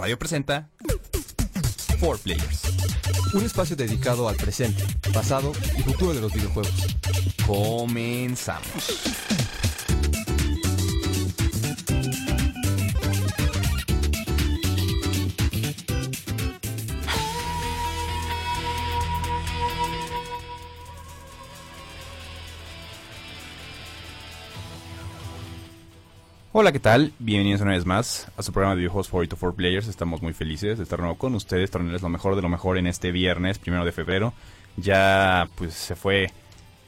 Radio presenta 4 Players. Un espacio dedicado al presente, pasado y futuro de los videojuegos. Comenzamos. Hola, ¿qué tal? Bienvenidos una vez más a su programa de videojuegos favorito for Players. Estamos muy felices de estar nuevo con ustedes, traerles lo mejor de lo mejor en este viernes, primero de febrero. Ya, pues, se fue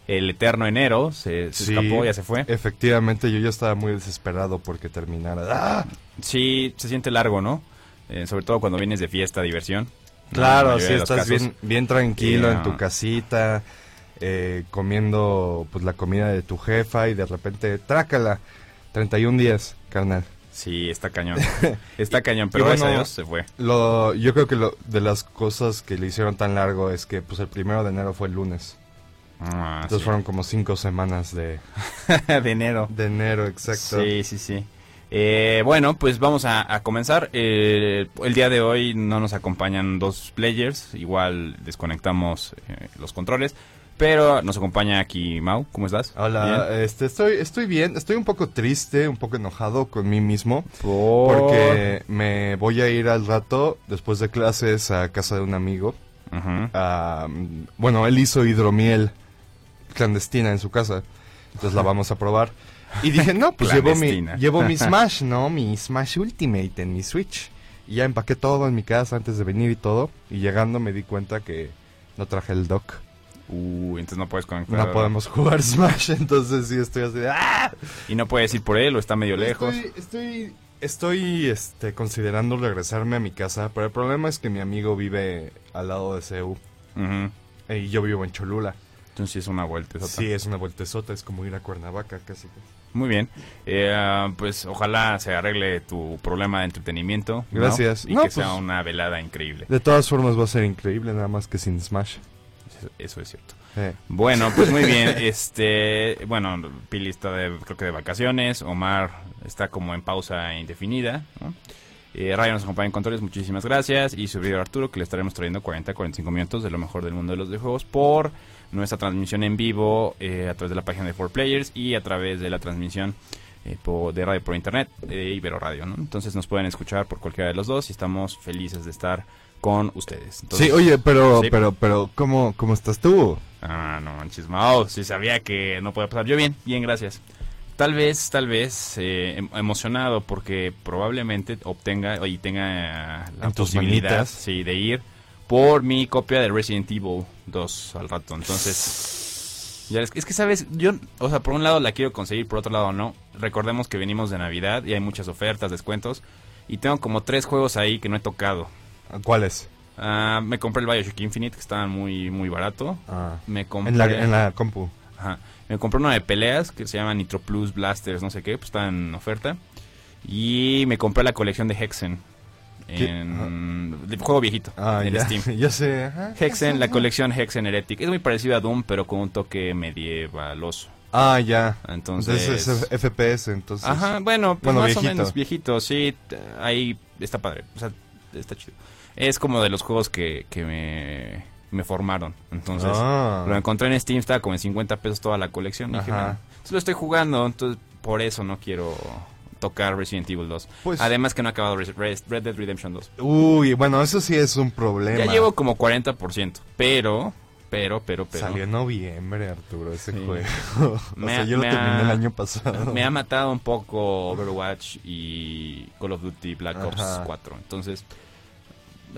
el eterno enero, se, se Sí, escapó, ya se fue. Efectivamente, yo ya estaba muy desesperado porque terminara. ¡Ah! Sí, se siente largo, ¿no? Eh, sobre todo cuando vienes de fiesta, diversión. Claro, mayoría sí, estás casos. bien, bien tranquilo Yeah. en tu casita, eh, comiendo pues la comida de tu jefa y de repente, trácala. 31 días, carnal. Sí, está cañón. Está cañón, pero Y gracias a bueno, Dios se fue. Lo, yo creo que lo, de las cosas que le hicieron tan largo es que pues el primero de enero fue el lunes. Ah, Entonces sí. fueron como cinco semanas de, de enero. de enero, exacto. Sí, sí, sí. Eh, bueno, pues vamos a, a comenzar. Eh, el día de hoy no nos acompañan dos players, igual desconectamos eh, los controles, pero nos acompaña aquí Mau, ¿cómo estás? Hola, Bien. este, estoy, estoy bien, estoy un poco triste, un poco enojado con mí mismo. Por- Porque me voy a ir al rato, después de clases, a casa de un amigo. Mm, bueno, él hizo hidromiel clandestina en su casa. Entonces la vamos a probar. Y dije, no, pues llevo mi, llevo mi Smash, ¿no? Mi Smash Ultimate en mi Switch. Y ya empaqué todo en mi casa antes de venir y todo. Y llegando me di cuenta que no traje el dock. Uh, entonces no puedes conectar. No podemos jugar Smash, entonces sí estoy así de... ¡Ah! Y no puedes ir por él o está medio lejos. Estoy, estoy, este, considerando regresarme a mi casa, pero el problema es que mi amigo vive al lado de CEU eh, y yo vivo en Cholula. Entonces sí es una vuelta. Sí, es una vueltezota, es como ir a Cuernavaca casi. Muy bien. Eh, pues ojalá se arregle tu problema de entretenimiento. ¿no? Gracias. Y No, que pues- sea una velada increíble. De todas formas va a ser increíble, nada más que sin Smash. Eso, es cierto. Bueno, pues muy bien. Este, bueno, Pili está de, creo que de vacaciones. Omar está como en pausa indefinida. ¿no? Eh, Rayo nos acompaña en controles, muchísimas gracias. Y su servidor Arturo, que le estaremos trayendo 40-45 minutos de lo mejor del mundo de los videojuegos por nuestra transmisión en vivo eh, a través de la página de 4Players y a través de la transmisión eh, de radio por internet de Ibero Radio. ¿no? Entonces nos pueden escuchar por cualquiera de los dos y estamos felices de estar con ustedes. Entonces, sí, oye, pero, Sí. pero, pero, ¿cómo, cómo estás tú? Ah, no manches, Mao, sí sabía que no podía pasar. Yo bien, bien, gracias. Tal vez, tal vez eh, em- emocionado porque probablemente obtenga y tenga la En posibilidad sí, de ir por mi copia de Resident Evil 2 al rato. Entonces, ya es, es que sabes, yo, o sea, por un lado la quiero conseguir, por otro lado no. Recordemos que venimos de Navidad y hay muchas ofertas, descuentos y tengo como tres juegos ahí que no he tocado. ¿Cuáles? Ah, me compré el Bioshock Infinite que estaba muy muy barato. Ah, Me compré en, la, en la compu. Ajá. Me compré una de peleas que se llama Nitro Plus Blasters, no sé qué, pues está en oferta. Y me compré la colección de Hexen. En juego viejito Ah, en ya, Steam. ya sé. ajá. Hexen, la colección Hexen Heretic. Es muy parecido a Doom, pero con un toque medievaloso. Ah, ya. Entonces. Entonces es FPS, entonces. Ajá, bueno, pues Bueno, más viejito. o menos viejito, sí. Ahí está padre. O sea, está chido. Es como de los juegos que, que me, me formaron. Entonces. Ah. Lo encontré en Steam, estaba como en 50 pesos toda la colección. Y dije, Ajá. "Bueno, entonces lo estoy jugando, entonces por eso no quiero tocar Resident Evil 2. Pues- Además que no he acabado Red Dead Redemption 2. Uy, bueno, eso sí es un problema. Ya llevo como 40%, pero, pero, pero, pero... Salió en noviembre, Arturo, ese Sí. juego. o Me sea, ha- yo lo terminé ha- el año pasado. Me ha matado un poco Overwatch y Call of Duty Black Ops Ajá. 4. Entonces,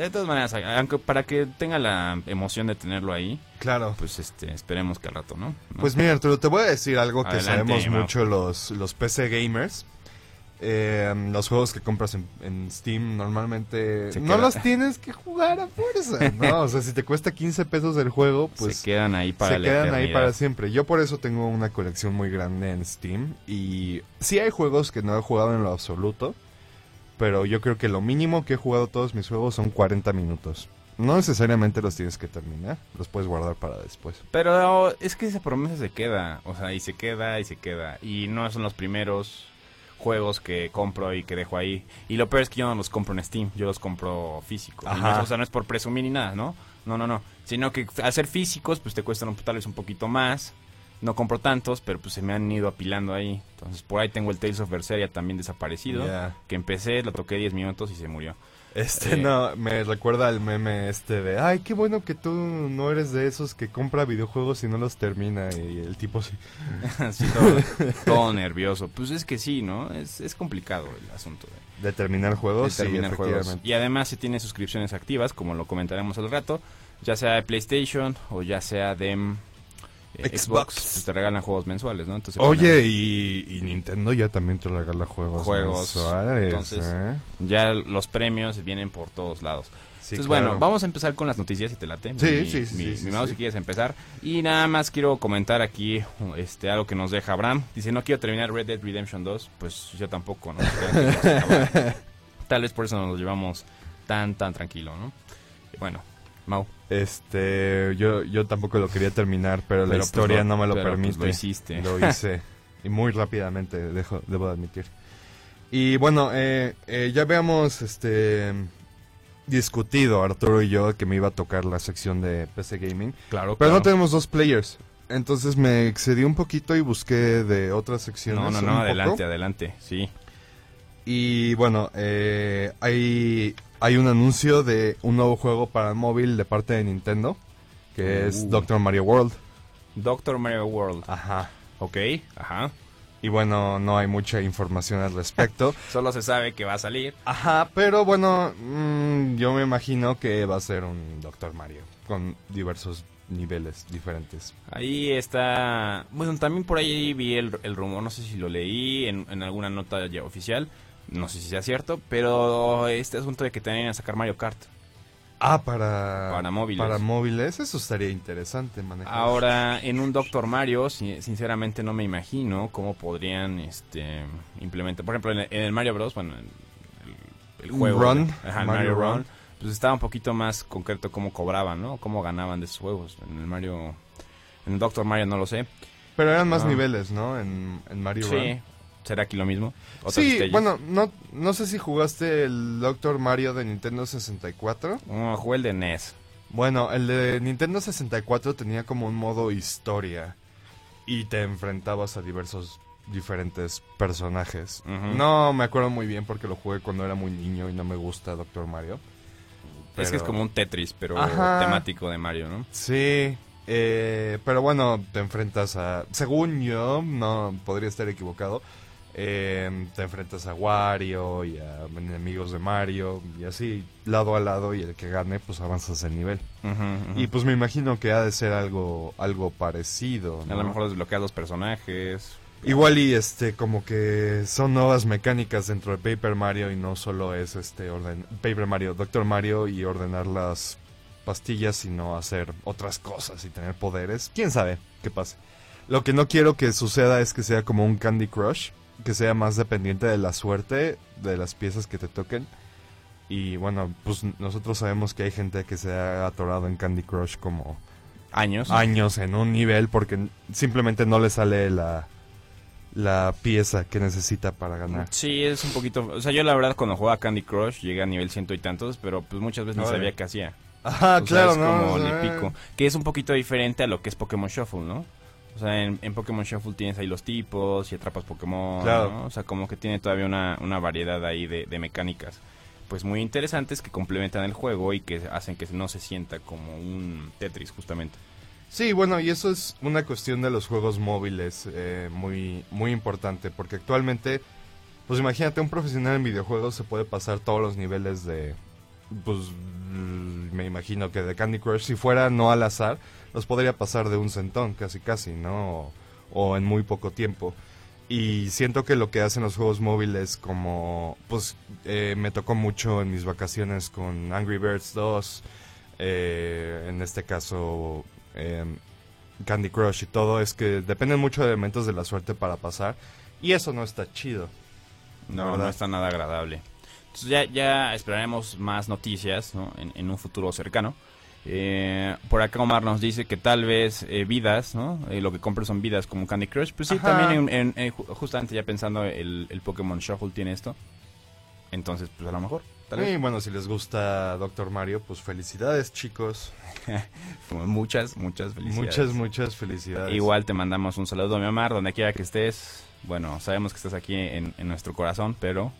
de todas maneras, aunque para que tenga la emoción de tenerlo ahí, Claro. pues este, esperemos que al rato, ¿no? ¿No? Pues mira, Arturo, te voy a decir algo que Adelante, sabemos Mau. mucho los, los PC gamers. Eh, los juegos que compras en, en Steam normalmente Se no queda- los tienes que jugar a fuerza, ¿no? O sea, si te cuesta 15 pesos el juego, pues se quedan ahí para se quedan ahí para siempre. Yo por eso tengo una colección muy grande en Steam y sí hay juegos que no he jugado en lo absoluto, pero yo creo que lo mínimo que he jugado todos mis juegos son 40 minutos. No necesariamente los tienes que terminar, los puedes guardar para después. Pero es que esa promesa se queda, o sea, y se queda y se queda. Y no son los primeros juegos que compro y que dejo ahí. Y lo peor es que yo no los compro en Steam, yo los compro físicos. No o sea, no es por presumir ni nada, ¿no? No, no, no. Sino que ser físicos, pues te cuestan tal vez un poquito más. No compro tantos, pero pues se me han ido apilando ahí. Entonces por ahí tengo el Tales of Berseria también desaparecido. Que empecé, lo toqué 10 minutos y se murió. Este, Eh. no, me recuerda al meme este de, ay, qué bueno que tú no eres de esos que compra videojuegos y no los termina. Y el tipo sí. Así todo, todo nervioso. Pues es que sí, ¿no? Es, es complicado el asunto de, De terminar juegos, de terminar sí, juegos. Y además si tiene suscripciones activas, como lo comentaremos al rato, ya sea de PlayStation o ya sea de mm, Xbox, Xbox. pues te regalan juegos mensuales, ¿no? Entonces, Oye, y, y Nintendo ya también te regala juegos. Juegos. mensuales, Entonces, ¿eh? ya los premios vienen por todos lados. Sí, Entonces, claro. bueno, vamos a empezar con las noticias, si te late. Sí, mi, sí, sí, Mi, sí, mi mouse, sí. si quieres empezar. Y nada más quiero comentar aquí este algo que nos deja Abraham. Dice, no quiero terminar Red Dead Redemption 2. Pues yo tampoco, ¿no? Tal vez por eso nos lo llevamos tan, tan tranquilo, ¿no? Bueno, Mau. Este, yo, yo tampoco lo quería terminar, pero, la pues, historia lo- no me lo pues, permite. lo hiciste. Lo hice. y muy rápidamente, dejo, debo admitir. Y bueno, eh, eh, ya habíamos este, discutido, Arturo y yo, que me iba a tocar la sección de PC Gaming. Claro, Pero no tenemos dos players. Entonces me excedí un poquito y busqué de otras secciones. No, no, no, poco. adelante, adelante. Sí. Y bueno, eh, hay, hay un anuncio de un nuevo juego para móvil de parte de Nintendo, que es Uh. Doctor Mario World. Doctor Mario World. Ajá. Ok, ajá. Y bueno, no hay mucha información al respecto. Solo se sabe que va a salir. Ajá, pero bueno, mm, yo me imagino que va a ser un Doctor Mario con diversos niveles diferentes. Ahí está. Bueno, también por ahí vi el, el rumor, no sé si lo leí en, en alguna nota ya oficial. No sé si sea cierto, pero este asunto de que tenían a sacar Mario Kart. Ah, para... Para móviles. Para móviles, eso estaría interesante manejar. Ahora, en un Doctor Mario, si- sinceramente no me imagino cómo podrían este implementar. Por ejemplo, en el, Mario Bros. Bueno, el, el juego. run, ajá, el Mario Mario, Run. Run. Pues estaba un poquito más concreto cómo cobraban, ¿no? Cómo ganaban de esos juegos. En el Mario. En el Doctor Mario no lo sé. Pero eran más Ah. niveles, ¿no? En, en Mario Sí. Run. ¿Será aquí lo mismo? ¿Otras Sí, bueno, no, no sé si jugaste el Doctor Mario de Nintendo 64. Oh, jugué el de NES. Bueno, el de Nintendo 64 tenía como un modo historia y te enfrentabas a diversos diferentes personajes. No me acuerdo muy bien porque lo jugué cuando era muy niño y no me gusta Doctor Mario. Es que es como un Tetris, pero Ajá. temático de Mario, ¿no? Sí, eh, pero bueno, te enfrentas a... Según yo, no podría estar equivocado, eh, te enfrentas a Wario y a enemigos de Mario y así, lado a lado y el que gane pues avanzas el nivel. Y pues me imagino que ha de ser algo, algo parecido. a lo mejor desbloqueas los personajes. Igual y este como que son nuevas mecánicas dentro de Paper Mario y no solo es este orden Paper Mario, Doctor Mario y ordenar las pastillas, sino hacer otras cosas y tener poderes. ¿Quién sabe qué pase? Lo que no quiero que suceda es que sea como un Candy Crush, que sea más dependiente de la suerte de las piezas que te toquen. Y bueno, pues nosotros sabemos que hay gente que se ha atorado en Candy Crush como Años. años en un nivel porque simplemente no le sale la, la pieza que necesita para ganar. Sí, es un poquito... O sea, yo la verdad cuando jugaba Candy Crush llegué a nivel ciento y tantos, pero pues muchas veces Órale. sabía qué hacía. Ah, O sea, claro, es ¿no? como le pico. Que es un poquito diferente a lo que es Pokémon Shuffle, ¿no? O sea, en, en Pokémon Shuffle tienes ahí los tipos y atrapas Pokémon, Claro. ¿no? O sea, como que tiene todavía una, una variedad ahí de, de mecánicas. Pues muy interesantes que complementan el juego y que hacen que no se sienta como un Tetris, justamente. Sí, bueno, y eso es una cuestión de los juegos móviles eh, muy, muy importante, porque actualmente, pues imagínate, un profesional en videojuegos se puede pasar todos los niveles de, pues me imagino que de Candy Crush, si fuera no al azar, los podría pasar de un centón, casi casi, ¿no? O, o en muy poco tiempo. Y siento que lo que hacen los juegos móviles como, pues eh, me tocó mucho en mis vacaciones con Angry Birds 2, eh, en este caso eh, Candy Crush y todo, es que dependen mucho de elementos de la suerte para pasar. Y eso no está chido. No, ¿verdad? no está nada agradable. Entonces ya, ya esperaremos más noticias ¿no? en, en un futuro cercano. Eh, por acá Omar nos dice que tal vez eh, vidas, ¿no? Eh, lo que compras son vidas como Candy Crush. Pues sí, Ajá. también en- en- eh, ju- justamente ya pensando el, el Pokémon Shuffle tiene esto. Entonces, pues a lo mejor. Tal vez. Y bueno, si les gusta Doctor Mario, pues felicidades, chicos. Muchas, muchas felicidades. Muchas, muchas felicidades. Igual te mandamos un saludo, mi Omar, donde quiera que estés. Bueno, sabemos que estás aquí en, en nuestro corazón, pero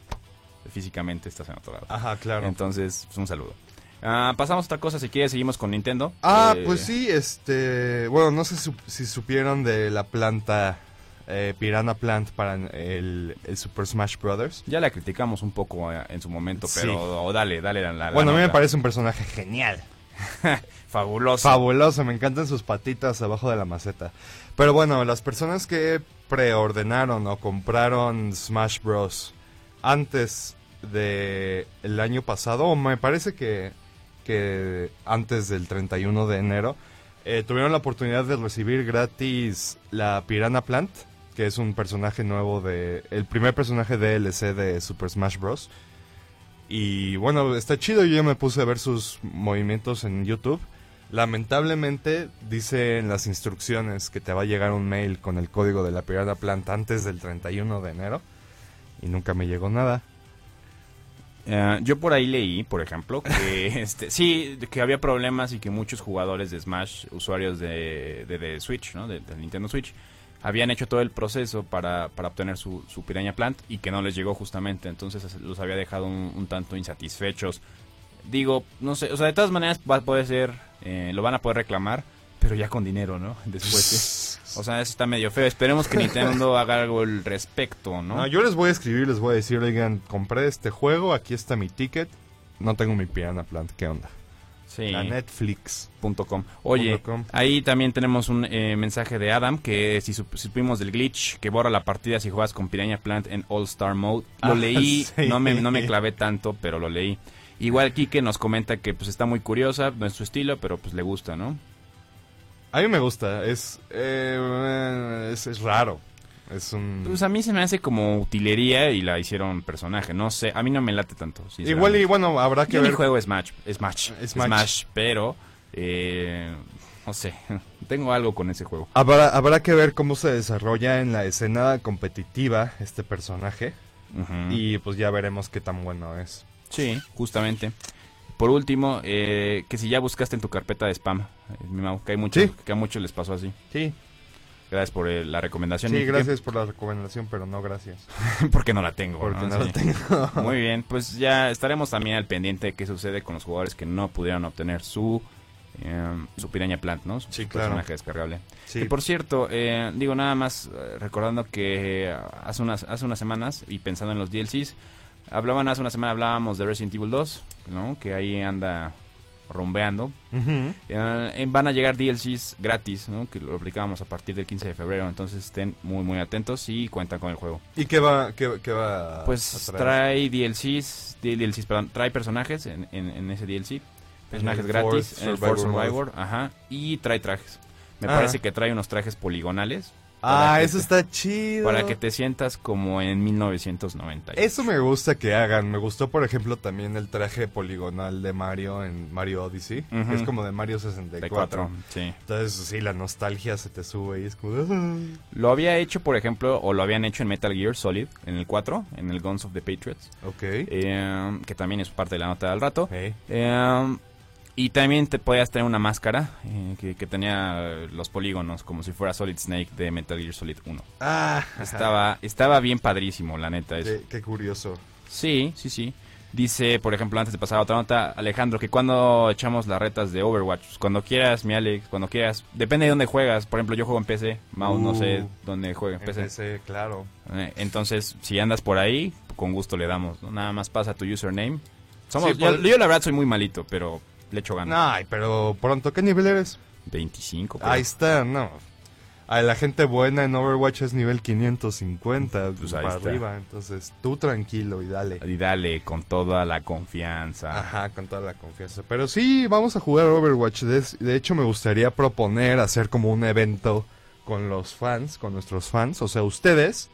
físicamente estás en otro lado. Ajá, claro. Entonces, pues, un saludo. Ah, pasamos a otra cosa, si quieres, seguimos con Nintendo. Ah, Eh, pues sí, este... Bueno, no sé si supieron de la planta eh, Piranha Plant para el, el Super Smash Brothers. Ya la criticamos un poco eh, en su momento, Sí. pero o dale, dale la, la- Bueno, a mí me parece un personaje genial. fabuloso. Fabuloso, me encantan sus patitas abajo de la maceta. Pero bueno, las personas que preordenaron o compraron Smash Bros. antes de el año pasado, me parece que, que antes del 31 de enero, eh, tuvieron la oportunidad de recibir gratis la Piranha Plant, que es un personaje nuevo de... el primer personaje DLC de Super Smash Bros. Y bueno, está chido, yo ya me puse a ver sus movimientos en YouTube. Lamentablemente dice en las instrucciones que te va a llegar un mail con el código de la Piranha Plant antes del 31 de enero. Y nunca me llegó nada. Eh, yo por ahí leí, por ejemplo, que este, sí, que había problemas y que muchos jugadores de Smash, usuarios de, de, de Switch, ¿no? De, de Nintendo Switch, habían hecho todo el proceso para, para obtener su, su Piranha Plant y que no les llegó justamente, entonces los había dejado un, un tanto insatisfechos. Digo, no sé, o sea, de todas maneras va a poder ser, eh, lo van a poder reclamar, pero ya con dinero, ¿no? Después. O sea, eso está medio feo. Esperemos que Nintendo haga algo al respecto, ¿no? No, yo les voy a escribir, les voy a decir, oigan, compré este juego, aquí está mi ticket. No tengo mi Piranha Plant, ¿qué onda? sí. La Netflix. Punto com. Oye, com. ahí también tenemos un eh, mensaje de Adam que si sup- supimos del glitch que borra la partida si juegas con Piranha Plant en All Star Mode. Lo Ah, leí, sí. no, me, no me clavé tanto, pero lo leí. Igual Kike nos comenta que pues está muy curiosa, no es su estilo, pero pues le gusta, ¿no? A mí me gusta, es, eh, es, es raro. Es un... Pues a mí se me hace como utilería y la hicieron personaje, no sé, a mí no me late tanto. Igual y bueno, habrá que Yo ver juego Smash, Smash, Smash. Smash, pero eh, no sé, tengo algo con ese juego. Habrá, habrá que ver cómo se desarrolla en la escena competitiva este personaje. Y pues ya veremos qué tan bueno es. Sí, justamente. Por último, eh, que si ya buscaste en tu carpeta de spam, eh, mi Mau, que hay mucho, Sí. que a muchos les pasó así. Sí, Gracias por eh, la recomendación. sí, gracias por la recomendación, pero no gracias. Porque no la tengo. Porque ¿no? no Sí. la tengo. Muy bien, pues ya estaremos también al pendiente de qué sucede con los jugadores que no pudieron obtener su eh, su Piraña Plant, ¿no? Su Sí, claro. personaje descargable. Sí, Que por cierto, eh, digo nada más eh, recordando que eh, hace unas hace unas semanas y pensando en los DLCs, hablaban hace una semana hablábamos de Resident Evil 2, ¿no? Que ahí anda rompeando. Ujú. Eh, van a llegar DLCs gratis, ¿no? Que lo aplicábamos a partir del 15 de febrero, entonces estén muy muy atentos y cuentan con el juego. ¿Y qué va, qué, qué va Pues a trae DLCs, DLCs, perdón, trae personajes en, en, en ese DLC, personajes gratis Force en el Force Survivor Survivor, ajá, y trae trajes. Me Ah. parece que trae unos trajes poligonales. Ah, eso te- está chido. Para que te sientas como en 1990. Eso me gusta que hagan. Me gustó, por ejemplo, también el traje poligonal de Mario en Mario Odyssey. Que es como de Mario de 64. cuatro, sí. Entonces, sí, la nostalgia se te sube y es como... "Ah". Lo había hecho, por ejemplo, o lo habían hecho en Metal Gear Solid, en el 4, en el Guns of the Patriots, Ok. eh, que también es parte de la nota del rato. Hey. Eh, y también te podías tener una máscara eh, que, que tenía los polígonos como si fuera Solid Snake de Metal Gear Solid 1. Ah, Estaba, estaba bien padrísimo, la neta. Eso. qué, qué curioso. Sí, sí, sí. Dice, por ejemplo, antes de pasar a otra nota, Alejandro, que cuando echamos las retas de Overwatch, cuando quieras, mi Alex, cuando quieras, depende de dónde juegas. Por ejemplo, yo juego en PC, Mau no sé Uh, dónde juega en PC. Empecé, claro. Eh, entonces, si andas por ahí, con gusto le damos. ¿no? Nada más pasa tu username. Somos, Sí, yo, por- yo la verdad soy muy malito, pero le echo ganas. Ay, pero pronto, ¿qué nivel eres? 25. creo. Ahí está, no. A la gente buena en Overwatch es nivel 550 Pues ahí para está. arriba. Entonces, tú tranquilo y dale. Y dale con toda la confianza. Ajá, con toda la confianza. Pero sí, vamos a jugar Overwatch. De, de hecho, me gustaría proponer hacer como un evento con los fans, con nuestros fans, o sea, ustedes.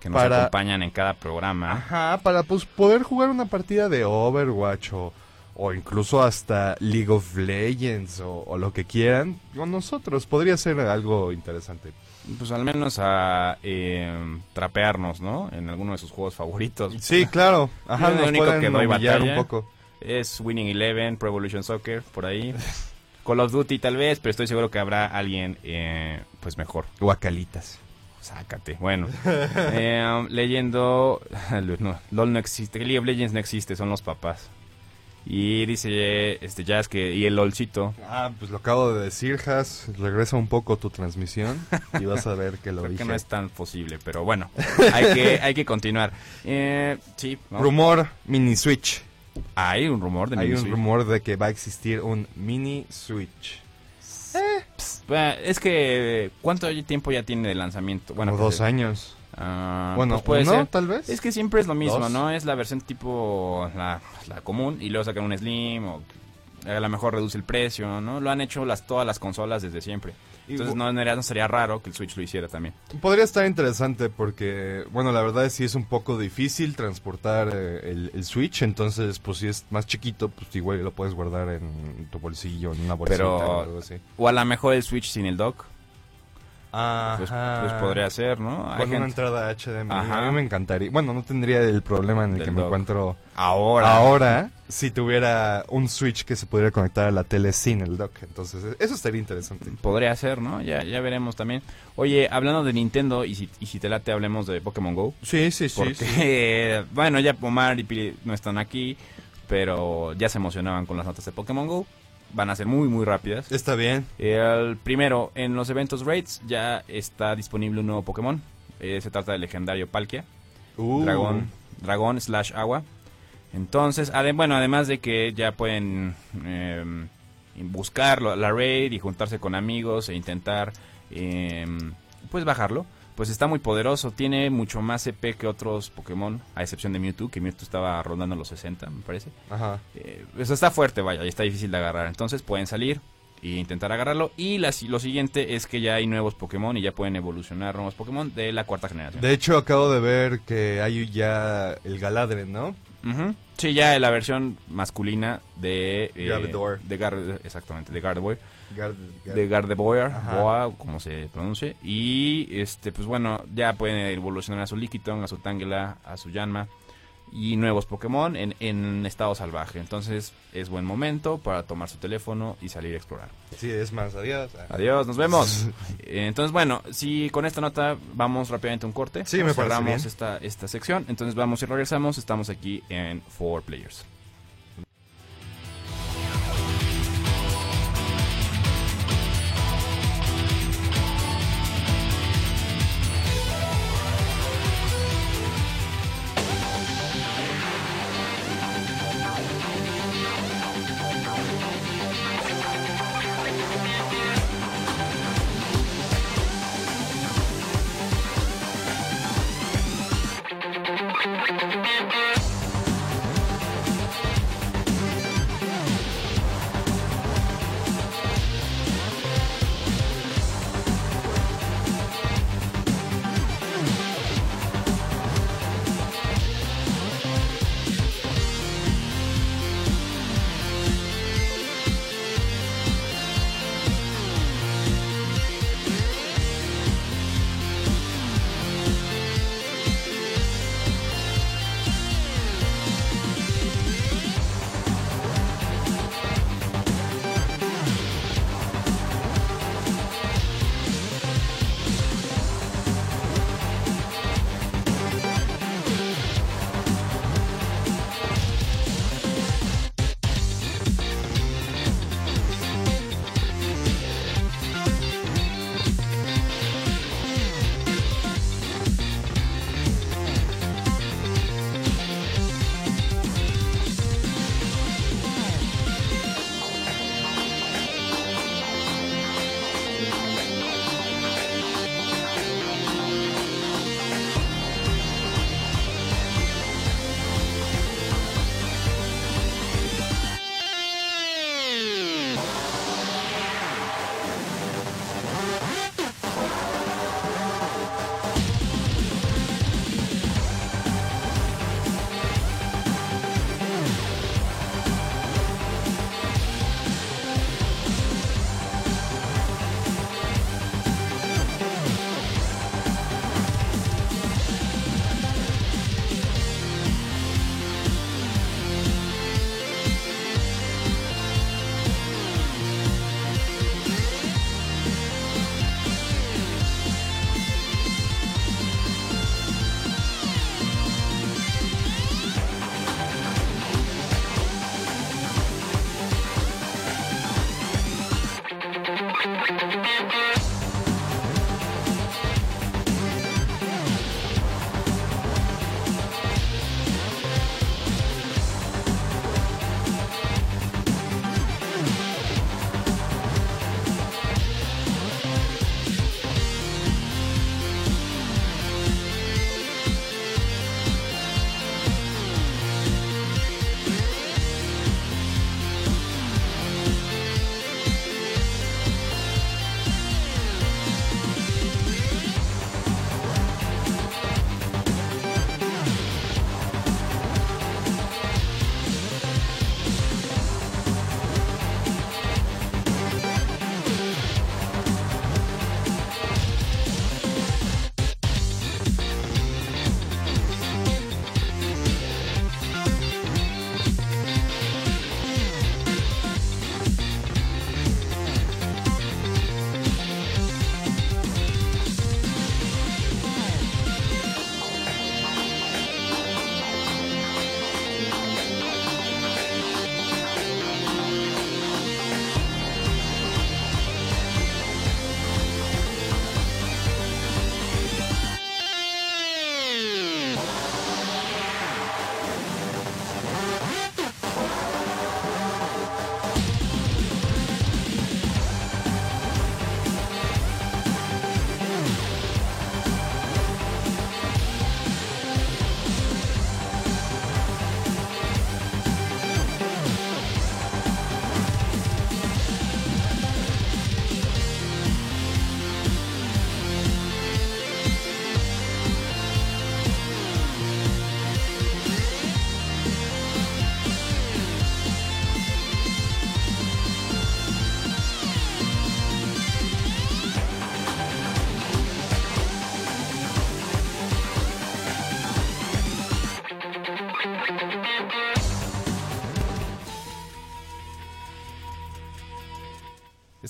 Que nos para- acompañan en cada programa. Ajá, para pues poder jugar una partida de Overwatch o, o incluso hasta League of Legends o, o lo que quieran, con nosotros podría ser algo interesante. Pues al menos a eh, trapearnos, ¿no? En alguno de sus juegos favoritos. Sí, claro. Ajá, lo único pueden que humillar batalla un poco. Es Winning Eleven, Pro Evolution Soccer, por ahí. Call of Duty tal vez, pero estoy seguro que habrá alguien eh, pues mejor. Guacalitas. Sácate. Bueno, eh, leyendo. No, LOL no existe. League of Legends no existe, son los papás. Y dice este Jazz que. Y el LOLcito. Ah, pues lo acabo de decir, Has. Regresa un poco tu transmisión y vas a ver que lo Creo dije. que no es tan posible, pero bueno, hay que, hay que continuar. Eh, sí, vamos. Rumor mini Switch. hay un rumor de Hay Nintendo un Switch. rumor de que va a existir un mini Switch. Bueno, Es que, ¿cuánto tiempo ya tiene de lanzamiento? Bueno, pues, dos años. Ah, bueno, pues puede uno, ser. tal vez. Es que siempre es lo mismo, Dos. ¿no? Es la versión tipo la, la común y luego sacan un Slim o a lo mejor reduce el precio, ¿no? Lo han hecho las todas las consolas desde siempre. Entonces no, no sería raro que el Switch lo hiciera también. Podría estar interesante porque, bueno, la verdad es sí es un poco difícil transportar eh, el, el Switch, entonces pues si es más chiquito, pues igual lo puedes guardar en tu bolsillo, en una bolsita Pero- o algo así. O a lo mejor el Switch sin el dock, pues, pues podría ser, ¿no? Hay Con una entrada HDMI. Ajá. A mí me encantaría. Bueno, no tendría el problema en el Del que me encuentro Ahora. ahora si tuviera un Switch que se pudiera conectar a la tele sin el dock. Entonces, eso estaría interesante. Podría ser, ¿no? Ya, ya veremos también. Oye, hablando de Nintendo, y si, y si te late, hablemos de Pokémon Go. Sí, sí, sí. Porque, bueno, ya Omar y Pili no están aquí, pero ya se emocionaban con las notas de Pokémon Go. Van a ser muy, muy rápidas. Está bien. El primero, en los eventos Raids ya está disponible un nuevo Pokémon. Eh, se trata del legendario Palkia. Uh, Dragón, dragón slash agua. Entonces, ade- bueno, además de que ya pueden eh, buscar la raid y juntarse con amigos e intentar eh, pues bajarlo, pues está muy poderoso, tiene mucho más EP que otros Pokémon, a excepción de Mewtwo, que Mewtwo estaba rondando los 60, me parece. Ajá. Eh, eso está fuerte, vaya, y está difícil de agarrar. Entonces pueden salir e intentar agarrarlo. Y la lo siguiente es que ya hay nuevos Pokémon y ya pueden evolucionar nuevos Pokémon de la cuarta generación. De hecho, acabo de ver que hay ya el Galadriel, ¿no? Ujú. Sí, ya la versión masculina de... eh, Gardevoir. De Gar- exactamente, de Gardevoir. Gard- Gard- De Gardevoir. Boa, como se pronuncie. Y, este pues bueno, ya pueden evolucionar a su Lickitung, a su Tangela, a su Yanma. Y nuevos Pokémon en, en estado salvaje. Entonces es buen momento para tomar su teléfono y salir a explorar. Sí, es más, adiós. Adiós, nos vemos. Entonces, bueno, si con esta nota vamos rápidamente a un corte. Sí, me Cerramos bien. esta, esta sección. Entonces vamos y regresamos. Estamos aquí en Four Players.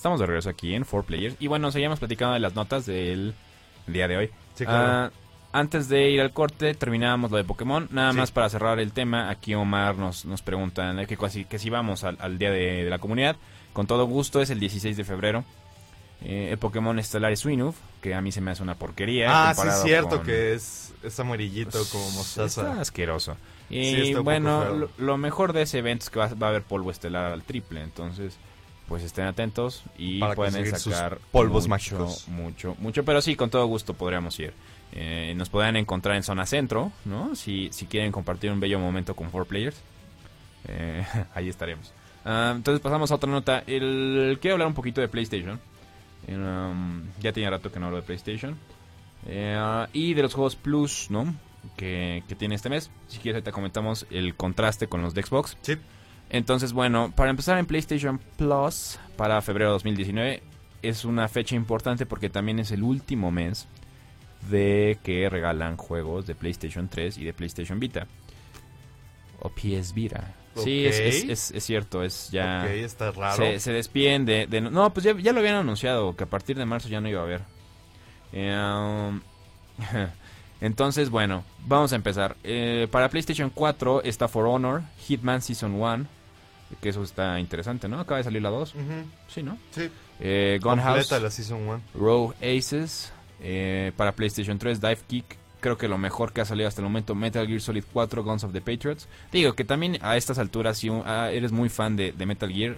Estamos de regreso aquí en 4Players. Y bueno, seguíamos platicando de las notas del día de hoy. Sí, claro. Ah, antes de ir al corte, terminábamos lo de Pokémon. Nada Sí. más para cerrar el tema, aquí Omar nos, nos pregunta eh, que, que si vamos al, al día de, de la comunidad. Con todo gusto, es el 16 de febrero. Eh, el Pokémon estelar es Swinub, que a mí se me hace una porquería. ah, sí, es cierto con- que es, es amarillito como Está mostaza. asqueroso. Y Sí, está un poco bueno, lo mejor de ese evento es que va, va a haber polvo estelar al triple. Entonces, pues estén atentos y Para pueden sacar polvos mucho, mágicos. Mucho, mucho. Pero sí, con todo gusto podríamos ir. Eh, nos podrán encontrar en zona centro, ¿no? Si, si quieren compartir un bello momento con 4Players. Eh, ahí estaremos. Ah, entonces pasamos a otra nota. El, quiero hablar un poquito de PlayStation. Eh, um, ya tenía rato que no hablo de PlayStation. Y de los juegos Plus, ¿no? Que, que tiene este mes. Si quieres, ahorita comentamos el contraste con los de Xbox. Sí. Entonces, bueno, para empezar en PlayStation Plus para febrero de 2019 es una fecha importante porque también es el último mes de que regalan juegos de PlayStation 3 y de PlayStation Vita. O PS Vita. Sí, es, Ok. es, es- es cierto, es ya... Ok, está raro. Se, se despiden de, de- No, pues ya, ya lo habían anunciado, que a partir de marzo ya no iba a haber. Eh, um, entonces, bueno, vamos a empezar. Eh, para PlayStation 4 está For Honor, Hitman Season 1, que eso está interesante, ¿no? Acaba de salir la 2, Ujú, sí, ¿no? Sí, Eh, Gunhouse, completa la Season 1. Rogue Aces, eh, para PlayStation 3, Dive Kick. Creo que lo mejor que ha salido hasta el momento, Metal Gear Solid 4, Guns of the Patriots. Digo que también a estas alturas, si un- ah, eres muy fan de, de Metal Gear,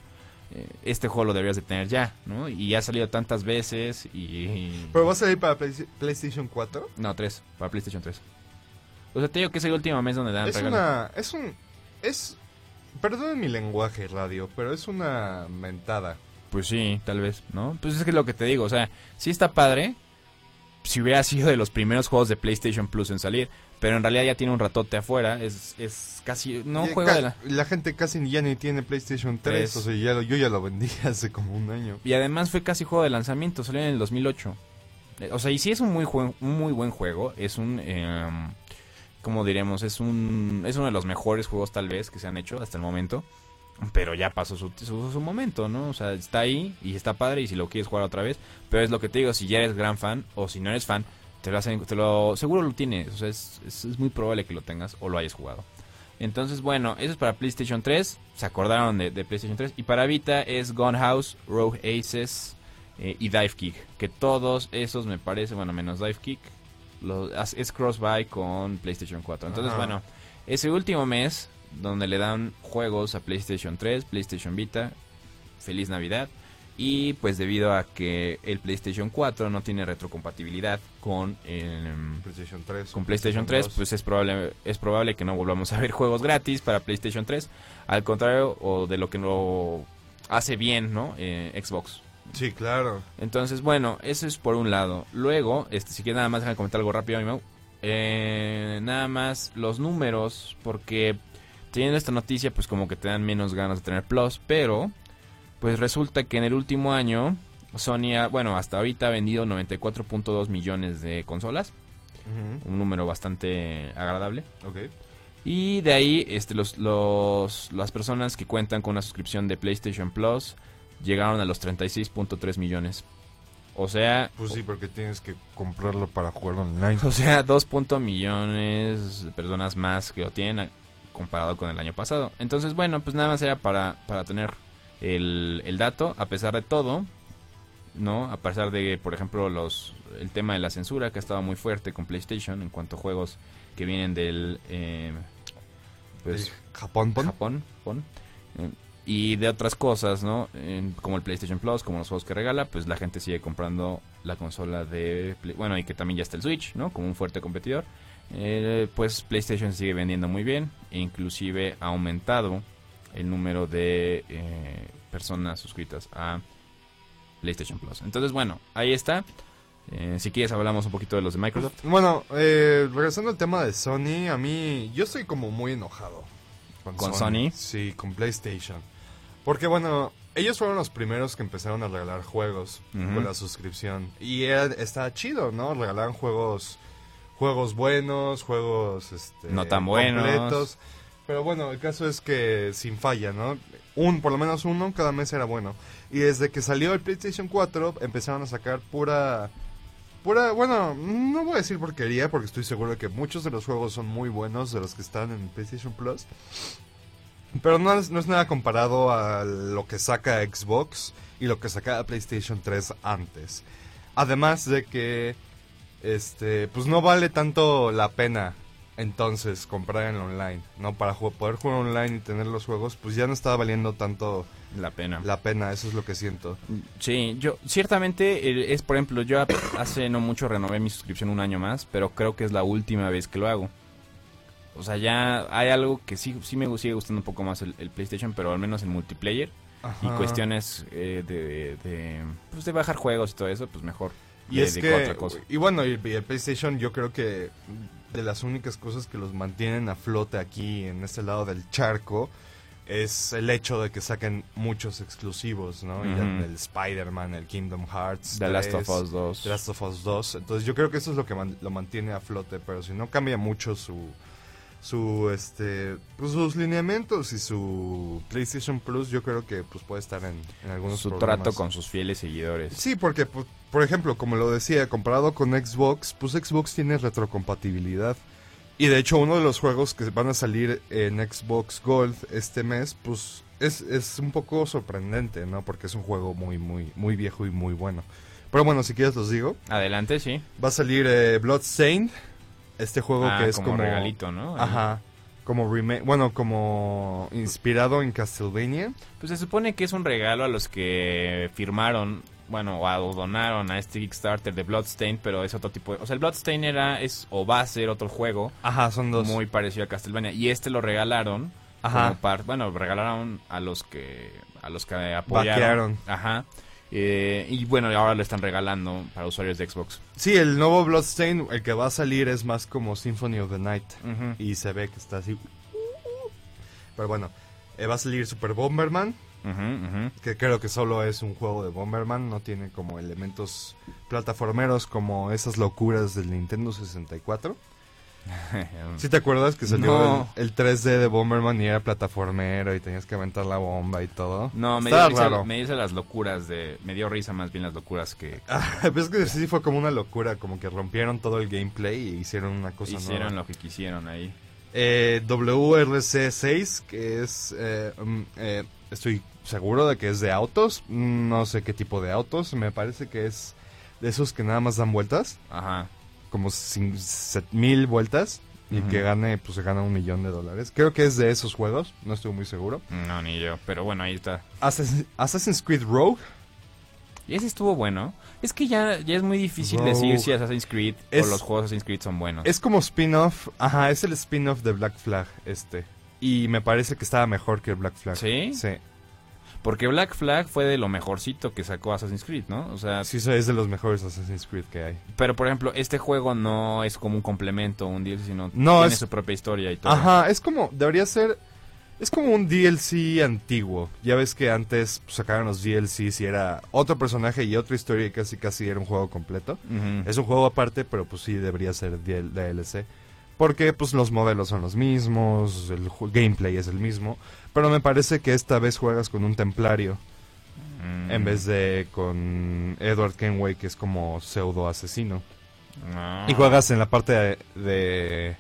eh, este juego lo deberías de tener ya, ¿no? Y ha salido tantas veces y... ¿Pero va a salir para Play- PlayStation 4? No, 3, para PlayStation 3. O sea, te digo que es el último mes donde dan Es una... Es un... Es... Perdonen mi lenguaje, radio, pero es una mentada. Pues sí, tal vez, ¿no? Pues es que es lo que te digo, o sea, sí está padre si hubiera sido de los primeros juegos de PlayStation Plus en salir, pero en realidad ya tiene un ratote afuera, es, es casi... No Y juega ca- de la... la gente casi ya ni tiene PlayStation 3, Tres. o sea, ya lo- yo ya lo vendí hace como un año. Y además fue casi juego de lanzamiento, salió en el 2008. Eh, O sea, y sí es un muy, un muy buen juego, es un... Eh, ¿Cómo diremos? Es, un, es uno de los mejores juegos tal vez que se han hecho hasta el momento. Pero ya pasó su, momento, ¿no? O sea, está ahí y está padre y si lo quieres jugar otra vez. Pero es lo que te digo, si ya eres gran fan o si no eres fan, te lo hacen, te lo, seguro lo tienes. O sea, es, es, muy probable que lo tengas o lo hayas jugado. Entonces, bueno, eso es para PlayStation 3. Se acordaron de, de PlayStation 3. Y para Vita es Gone House, Rogue Aces eh, y Dive Kick. Que todos esos me parece, bueno, menos Dive Kick, lo- es cross-buy con PlayStation 4. Entonces, Ajá. bueno, ese último mes donde le dan juegos a PlayStation 3, PlayStation Vita, feliz Navidad. Y pues debido a que el PlayStation 4 no tiene retrocompatibilidad con, em, PlayStation 3. con PlayStation 3, 2. pues es probable, es probable que no volvamos a ver juegos gratis para PlayStation 3. Al contrario, o de lo que no hace bien, ¿no? Eh, Xbox. Sí, claro. Entonces, bueno, eso es por un lado. Luego, este, si quieres nada más déjame comentar algo rápido. Eh, nada más los números, porque teniendo esta noticia, pues como que te dan menos ganas de tener Plus, pero pues resulta que en el último año Sony, ha- bueno, hasta ahorita ha vendido 94.2 millones de consolas, un número bastante agradable. Ok. Y de ahí, este, los, los, las personas que cuentan con una suscripción de PlayStation Plus llegaron a los 36.3 millones. O sea, Pues sí, porque tienes que comprarlo para jugar online. o sea, 2 punto millones de personas más que lo tienen comparado con el año pasado. Entonces, bueno, pues nada más era para, para tener el, el dato, a pesar de todo, ¿no? A pesar de, por ejemplo, los el tema de la censura que ha estado muy fuerte con PlayStation en cuanto a juegos que vienen del... eh, pues, Japón. Japón, Japón. Eh, y de otras cosas, ¿no? En- como el PlayStation Plus, como los juegos que regala, pues la gente sigue comprando la consola de... Play- bueno, y que también ya está el Switch, ¿no? Como un fuerte competidor. Eh, pues PlayStation sigue vendiendo muy bien. E inclusive ha aumentado el número de eh, personas suscritas a PlayStation Plus. Entonces, bueno, ahí está. Eh, si quieres hablamos un poquito de los de Microsoft. Bueno, eh, regresando al tema de Sony, a mí yo estoy como muy enojado. ¿Con Sony? Sí, con PlayStation. Porque bueno, ellos fueron los primeros que empezaron a regalar juegos con la suscripción. Y era, está chido, ¿no? Regalaban juegos juegos buenos, juegos este, No tan buenos. completos. Pero bueno, el caso es que sin falla, ¿no? un, por lo menos uno, cada mes era bueno. Y desde que salió el PlayStation 4 empezaron a sacar pura... Pura, bueno, no voy a decir porquería porque estoy seguro de que muchos de los juegos son muy buenos de los que están en PlayStation Plus. Pero no es, no es nada comparado a lo que saca Xbox y lo que sacaba PlayStation 3 antes. Además de que este pues no vale tanto la pena entonces comprar en online, ¿no? Para poder jugar online y tener los juegos, pues ya no estaba valiendo tanto La pena. la pena, eso es lo que siento. Sí, yo ciertamente es, por ejemplo, yo hace no mucho renové mi suscripción un año más, pero creo que es la última vez que lo hago. O sea, ya hay algo que sí, sí me gu- sigue gustando un poco más el, el PlayStation, pero al menos en multiplayer y cuestiones eh, de, de, pues de bajar juegos y todo eso, pues mejor. Y es que, otra cosa. y bueno, y, y el PlayStation yo creo que de las únicas cosas que los mantienen a flote aquí en este lado del charco es el hecho de que saquen muchos exclusivos, ¿no? Ujú. el Spider-Man, el Kingdom Hearts, The Last of 3, Us 2. The Last of Us 2. Entonces yo creo que eso es lo que man- lo mantiene a flote, pero si no cambia mucho su su este pues sus lineamientos y su PlayStation Plus, yo creo que pues puede estar en, en algunos su programas. trato con sus fieles seguidores. Sí, porque, pu- por ejemplo, como lo decía, comparado con Xbox, pues Xbox tiene retrocompatibilidad. Y de hecho, uno de los juegos que van a salir en Xbox Gold este mes, pues es, es un poco sorprendente, ¿no? Porque es un juego muy, muy, muy viejo y muy bueno. Pero bueno, si quieres los digo. Adelante, sí. Va a salir eh, Bloodstained, este juego Ah, que es como, como... regalito, ¿no? Ajá. Como remake, bueno, como inspirado en Castlevania. Pues se supone que es un regalo a los que firmaron, bueno, o donaron a este Kickstarter de Bloodstain, pero es otro tipo de... O sea, el Bloodstain era, es o va a ser otro juego Ajá, son dos. muy parecido a Castlevania. Y este lo regalaron. Ajá. como par- bueno, regalaron a los que a los que apoyaron. Vaquearon. Ajá. Eh, y bueno, ahora lo están regalando para usuarios de Xbox. Sí, el nuevo Bloodstain, el que va a salir es más como Symphony of the Night. Y se ve que está así. Pero bueno, eh, va a salir Super Bomberman, que creo que solo es un juego de Bomberman, no tiene como elementos plataformeros como esas locuras del Nintendo 64. ¿Sí te acuerdas que salió No. el, el 3D de Bomberman y era plataformero y tenías que aventar la bomba y todo? No, me dio, risa, me risa las locuras de... Me dio risa más bien las locuras que Pues es que sí fue como una locura, como que rompieron todo el gameplay y hicieron una cosa hicieron nueva. lo que quisieron ahí. Eh, WRC6, que es, eh, mm, eh, estoy seguro de que es de autos, no sé qué tipo de autos, me parece que es de esos que nada más dan vueltas, Ajá. Como mil vueltas, y que gane, pues se gana un millón de dólares. Creo que es de esos juegos, no estoy muy seguro. No, ni yo. Pero bueno, ahí está. Assassin- Assassin's Creed Rogue Y ese estuvo bueno. Es que ya, ya es muy difícil Rogue. decir si Assassin's Creed Es- o los juegos Assassin's Creed son buenos. es como spin-off, ajá, es el spin-off de Black Flag, este. Y me parece que estaba mejor que el Black Flag. ¿Sí? Sí. Porque Black Flag fue de lo mejorcito que sacó Assassin's Creed, ¿no? O sea, Sí, es de los mejores Assassin's Creed que hay. pero por ejemplo, este juego no es como un complemento, un DLC, sino No, tiene es- su propia historia y todo. Ajá, es como, debería ser, es como un DLC antiguo. Ya ves que antes pues, sacaron los DLCs y era otro personaje y otra historia y casi casi era un juego completo. Ujú. Es un juego aparte, pero pues sí debería ser DL DLC. Porque pues los modelos son los mismos, el gameplay es el mismo. Pero me parece que esta vez juegas con un templario Mm. en vez de con Edward Kenway que es como pseudo asesino. No. Y juegas en la parte de, de,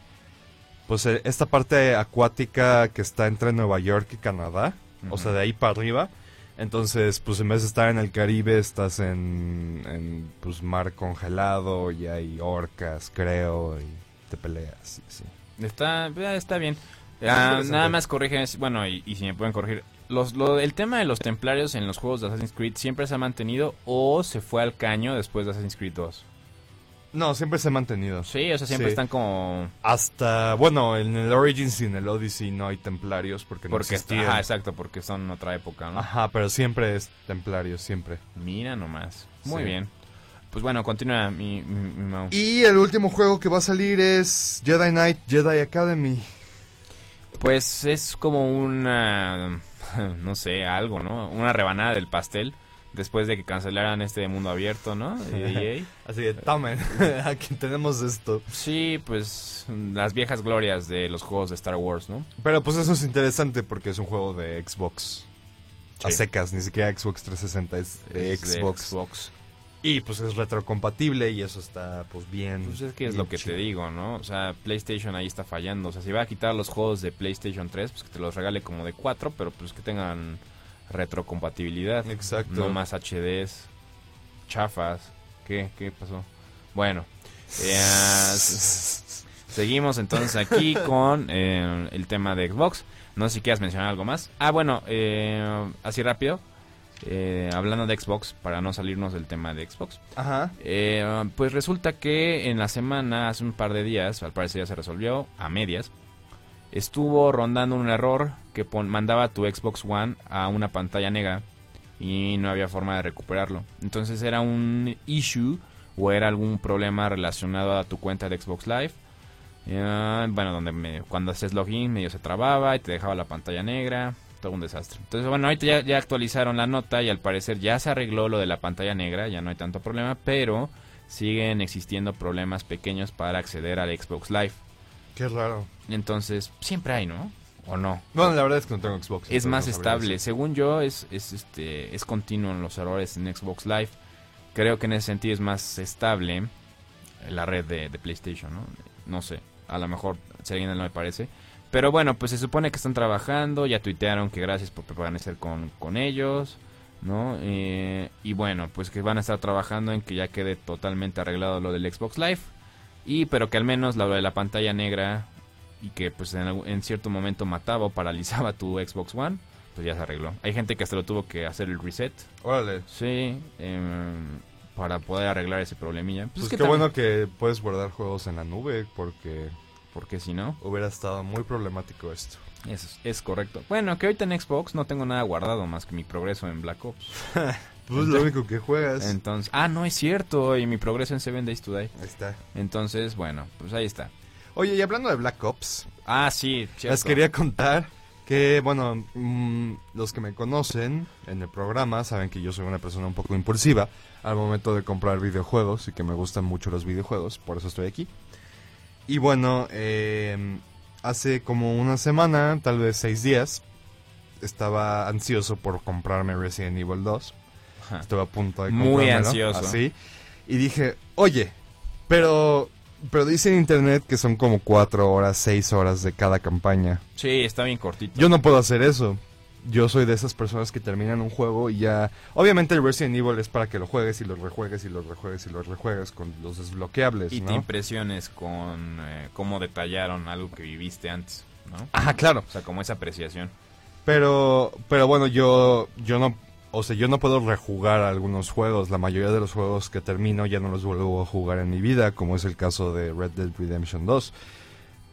pues eh, esta parte acuática que está entre Nueva York y Canadá, o sea, de ahí para arriba. Entonces, pues en vez de estar en el Caribe, estás en, en pues mar congelado y hay orcas, creo, y te peleas. y así. Está, eh, está bien. Ah, nada más corrigen, bueno, y, y si me pueden corregir. Los, lo- el tema de los templarios en los juegos de Assassin's Creed siempre se ha mantenido o se fue al caño después de Assassin's Creed 2. No, siempre se ha mantenido. Sí, o sea, siempre Sí. están como... Hasta, bueno, en el Origins y en el Odyssey no hay templarios porque no Porque, existían. ajá, exacto, porque son otra época, ¿no? Ajá, pero siempre es templario, siempre. Mira nomás. Muy Sí. bien. Pues bueno, continúa mi, mi, mi Mau. Y el último juego que va a salir es Jedi Knight Jedi Academy. Pues es como una... No sé, algo, ¿no? Una rebanada del pastel después de que cancelaran este mundo abierto, ¿no? De EA. Así de, tomen, aquí tenemos esto. Sí, pues las viejas glorias de los juegos de Star Wars, ¿no? Pero pues eso es interesante porque es un juego de Xbox. A secas, ni siquiera Xbox 360 es de Es de Xbox. Y pues es retrocompatible y eso está pues bien. Pues es que es lo que chido. te digo, ¿no? O sea, PlayStation ahí está fallando. O sea, si va a quitar los juegos de PlayStation 3, pues que te los regale como de 4, pero pues que tengan retrocompatibilidad. Exacto. No más HDs, chafas. ¿Qué? ¿Qué pasó? Bueno, eh, seguimos entonces aquí con eh, el tema de Xbox. No sé si quieras mencionar algo más. Ah, bueno, eh, así rápido. Eh, hablando de Xbox, para no salirnos del tema de Xbox. Ajá. Eh, pues resulta que en la semana, hace un par de días, al parecer ya se resolvió, a medias, estuvo rondando un error que pon- mandaba tu Xbox One a una pantalla negra y no había forma de recuperarlo. Entonces era un issue o era algún problema relacionado a tu cuenta de Xbox Live. Eh, bueno, donde me- cuando haces login medio se trababa y te dejaba la pantalla negra, todo un desastre. Entonces, bueno, ahorita ya, ya actualizaron la nota y al parecer ya se arregló lo de la pantalla negra, ya no hay tanto problema, pero siguen existiendo problemas pequeños para acceder al Xbox Live. Qué raro. Entonces, siempre hay, ¿no? ¿O no? Bueno, la verdad es que no tengo Xbox. Es más no estable. Según yo, es, es, este, es continuo en los errores en Xbox Live. Creo que en ese sentido es más estable la red de, de PlayStation, ¿no? No sé, a lo mejor si a alguien no me parece. Pero bueno, pues se supone que están trabajando, ya tuitearon que gracias por permanecer con, con ellos, ¿no? Eh, y bueno, pues que van a estar trabajando en que ya quede totalmente arreglado lo del Xbox Live. Y pero que al menos lo de la pantalla negra y que pues en, cierto momento mataba o paralizaba tu Xbox One, pues ya se arregló. Hay gente que hasta lo tuvo que hacer el reset, Órale. sí, em, para poder arreglar ese problemilla. Pues, Pues es que qué también- bueno que puedes guardar juegos en la nube porque Porque si no, hubiera estado muy problemático esto. es, es correcto. Bueno, que ahorita en Xbox no tengo nada guardado más que mi progreso en Black Ops. Pues lo único que juegas. Entonces, ah, no es cierto, y mi progreso en Seven Days to Die. Ahí está. Entonces, bueno, pues ahí está. Oye, y hablando de Black Ops, Ah, sí, cierto. les quería contar que, bueno, mm, los que me conocen en el programa saben que yo soy una persona un poco impulsiva al momento de comprar videojuegos y que me gustan mucho los videojuegos, por eso estoy aquí. Y bueno, eh, hace como una semana, tal vez seis días, estaba ansioso por comprarme Resident Evil 2. Ajá. Estuve a punto de Muy comprármelo, ansioso. Así. Y dije, oye, pero, pero dice en internet que son como cuatro horas, seis horas de cada campaña. Sí, está bien cortito. Yo no puedo hacer eso. Yo soy de esas personas que terminan un juego y ya... Obviamente el Resident Evil es para que lo juegues y lo rejuegues y lo rejuegues y lo rejuegues con los desbloqueables, y te impresiones con eh, cómo detallaron algo que viviste antes, ¿no? Ajá, claro. O sea, como esa apreciación. Pero, pero bueno, yo, yo no, o sea, yo no puedo rejugar algunos juegos. La mayoría de los juegos que termino ya no los vuelvo a jugar en mi vida, como es el caso de Red Dead Redemption 2.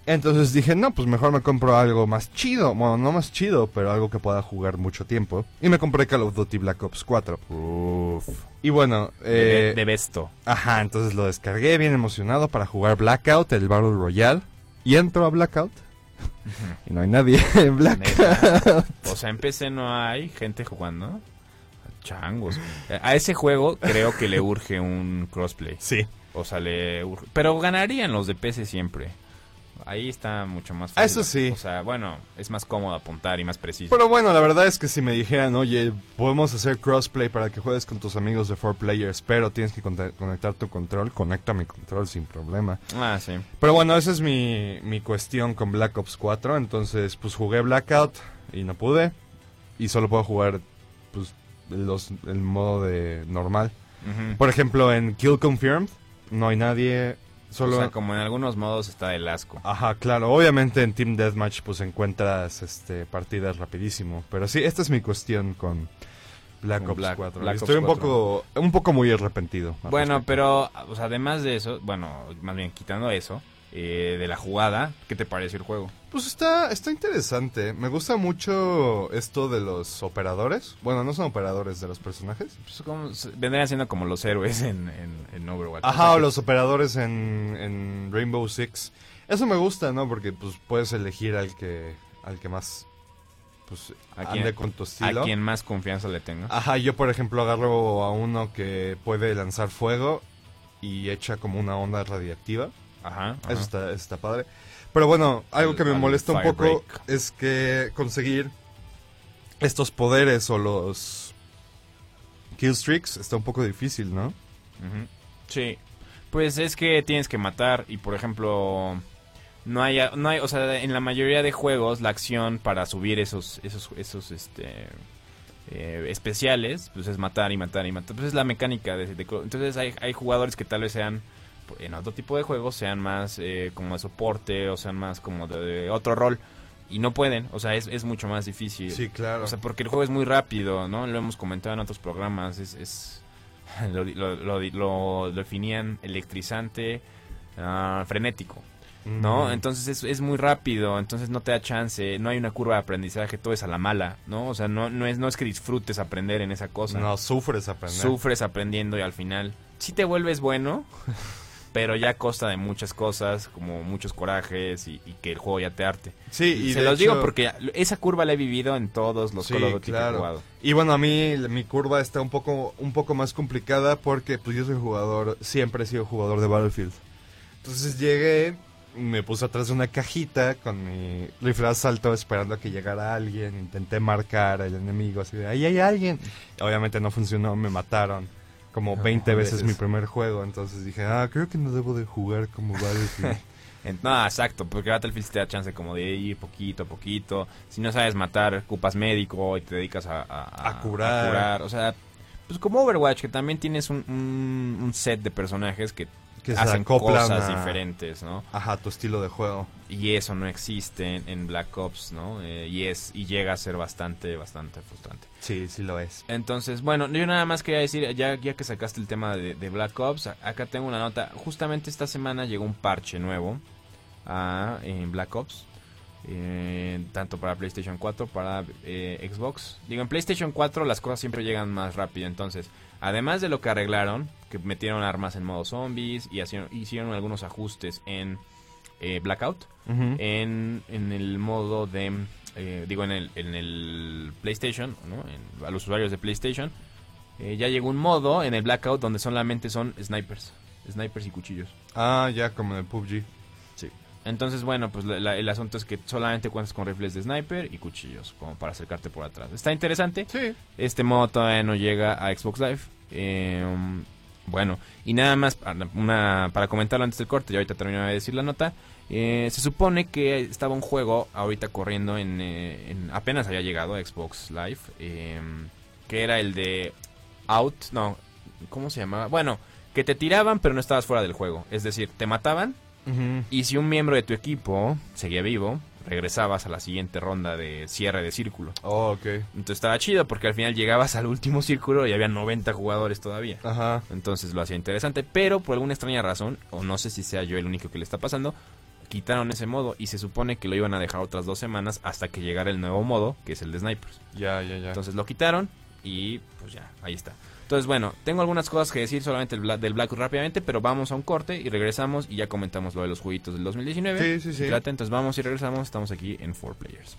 Entonces dije, no, pues mejor me compro algo más chido. Bueno, no más chido, pero algo que pueda jugar mucho tiempo. Y me compré Call of Duty Black Ops 4. Uf. Y bueno, de, eh, de Besto. ajá, entonces lo descargué bien emocionado para jugar Blackout, el Battle Royale. Y entro a Blackout. y no hay nadie en Blackout. O sea, en PC no hay gente jugando. Changos. Eh, A ese juego creo que le urge un crossplay. Sí. O sea, le urge. Pero ganarían los de PC siempre. Ahí está mucho más Ah, Eso sí. O sea, bueno, es más cómodo apuntar y más preciso. Pero bueno, la verdad es que si me dijeran, oye, podemos hacer crossplay para que juegues con tus amigos de 4Players, pero tienes que conectar tu control, conecta mi control sin problema. Ah, sí. Pero bueno, esa es mi, mi cuestión con Black Ops 4. Entonces, pues jugué Blackout y no pude. Y solo puedo jugar, pues, los, el modo de normal. Por ejemplo, en Kill Confirmed, no hay nadie. Solo O sea, como en algunos modos está el asco. Ajá, claro. Obviamente en Team Deathmatch pues encuentras este partidas rapidísimo. Pero sí, esta es mi cuestión con Black Con Ops Black- 4. Black Estoy Ops un poco un poco muy arrepentido. Bueno, respecto. pero, o sea, además de eso, bueno, más bien quitando eso, eh, de la jugada, ¿qué te parece el juego? Pues está, está interesante. Me gusta mucho esto de los operadores. Bueno, no son operadores de los personajes. Pues como, vendrían siendo como los héroes en, en, en Overwatch. Ajá, sea o los operadores en, en Rainbow Six. Eso me gusta, ¿no? Porque pues puedes elegir al que al que más pues ¿A ande con tu A estilo. quien más confianza le tenga. Ajá, yo por ejemplo agarro a uno que puede lanzar fuego y echa como una onda radiactiva. Ajá. ajá. Eso está, está padre. Pero bueno, algo Al- que me molesta un poco es que conseguir estos poderes o los killstreaks está un poco difícil, ¿no? Sí. Pues es que tienes que matar y por ejemplo no hay no hay, o sea, en la mayoría de juegos la acción para subir esos esos esos este eh, especiales, pues es matar y matar y matar. Pues es la mecánica de, de- entonces hay, hay jugadores que tal vez sean en otro tipo de juegos sean más eh, como de soporte o sean más como de, de otro rol y no pueden, o sea, es, es mucho más difícil. Sí, claro. O sea, porque el juego es muy rápido, ¿no? Lo hemos comentado en otros programas, es... es lo, lo, lo- lo definían electrizante, ah, frenético, ¿no? Mm. Entonces es, es muy rápido, entonces no te da chance, no hay una curva de aprendizaje, todo es a la mala, ¿no? O sea, no, no, es, no es que disfrutes aprender en esa cosa. No, sufres aprender. Sufres aprendiendo y al final sí te vuelves bueno, pero ya a costa de muchas cosas, como muchos corajes y, y que el juego ya te arte. sí, y Se los digo porque esa curva la he vivido en todos los Sí, Call of Duty que he claro. jugado. Y bueno, a mí mi curva está un poco, un poco más complicada porque pues yo soy jugador, siempre he sido jugador de Battlefield. Entonces llegué, me puse atrás de una cajita con mi rifle de asalto esperando a que llegara alguien, intenté marcar al enemigo, así de, ahí hay alguien. Obviamente no funcionó, me mataron como 20 veces veces. mi primer juego, entonces dije, ah, creo que no debo de jugar como Battlefield. No, exacto, porque Battlefield te da chance como de ir poquito a poquito. Si no sabes matar, ocupas médico y te dedicas a, a- A curar. a curar. O sea, pues como Overwatch, que también tienes un, un- un set de personajes que, que se hacen acoplan cosas a- diferentes, ¿no? Ajá, tu estilo de juego. Y eso no existe en, en Black Ops, ¿no? Eh, y, es, y llega a ser bastante, bastante frustrante. Sí, sí lo es. Entonces, bueno, yo nada más quería decir, ya, ya que sacaste el tema de, de Black Ops, acá tengo una nota. Justamente esta semana llegó un parche nuevo a en Black Ops. eh, tanto para PlayStation 4 para eh, Xbox. Digo, en PlayStation 4 las cosas siempre llegan más rápido. Entonces, además de lo que arreglaron, que metieron armas en modo zombies y hacieron, hicieron algunos ajustes en eh, Blackout, en, en el modo de eh, digo en el, en el PlayStation ¿no? En- a los usuarios de PlayStation eh, ya llegó un modo en el Blackout donde solamente son snipers snipers y cuchillos Ah, ya como de PUBG. entonces bueno pues la- la- el asunto es que solamente cuentas con rifles de sniper y cuchillos como para acercarte por atrás está interesante Sí. este modo todavía no llega a Xbox Live. Eh, bueno, y nada más para, una, para comentarlo antes del corte, y ahorita termino de decir la nota. eh, se supone que estaba un juego ahorita corriendo en, eh, en- apenas había llegado a Xbox Live, eh, que era el de Out, no, ¿cómo se llamaba? Bueno, que te tiraban pero no estabas fuera del juego, es decir, te mataban y si un miembro de tu equipo seguía vivo, regresabas a la siguiente ronda de cierre de círculo. Oh, ok. Entonces estaba chido porque al final llegabas al último círculo y había 90 jugadores todavía. Ajá. Entonces lo hacía interesante, pero por alguna extraña razón, o no sé si sea yo el único que le está pasando, quitaron ese modo y se supone que lo iban a dejar otras dos semanas hasta que llegara el nuevo modo, que es el de snipers. Ya, ya, ya. Entonces lo quitaron y pues ya, ahí está. Entonces bueno, tengo algunas cosas que decir solamente del Bla- del Black rápidamente, pero vamos a un corte y regresamos y ya comentamos lo de los jueguitos del 2019. Sí, sí, sí. Entonces vamos y regresamos, estamos aquí en 4 Players.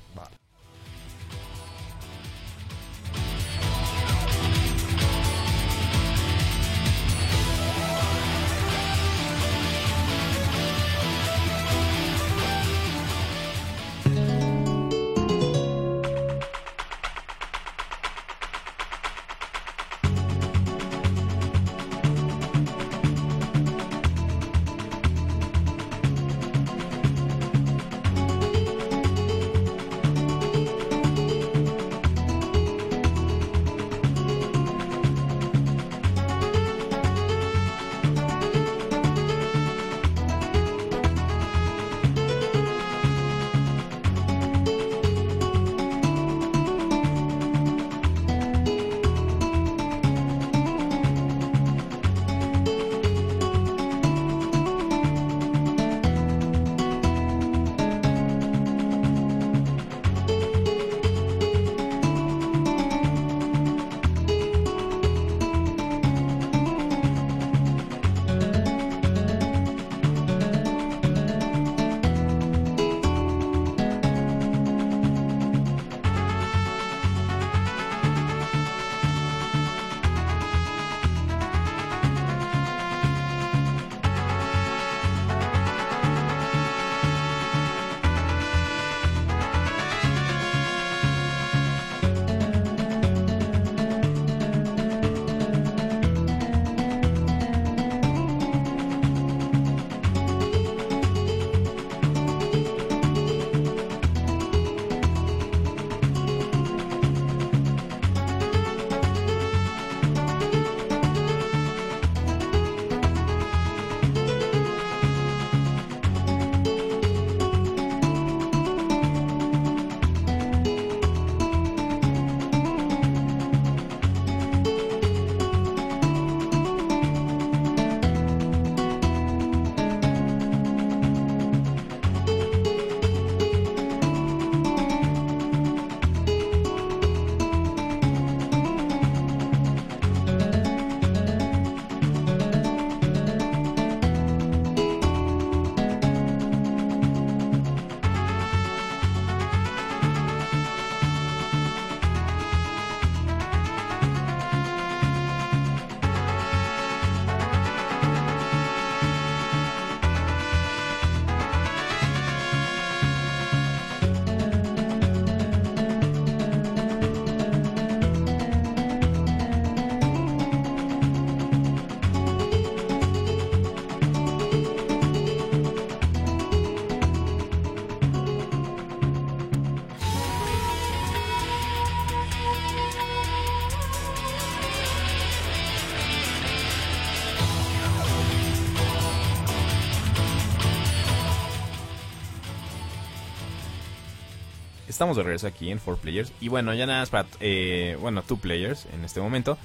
Estamos de regreso aquí en 4 Players. Y bueno, ya nada más para. Eh, bueno, 2 Players en este momento.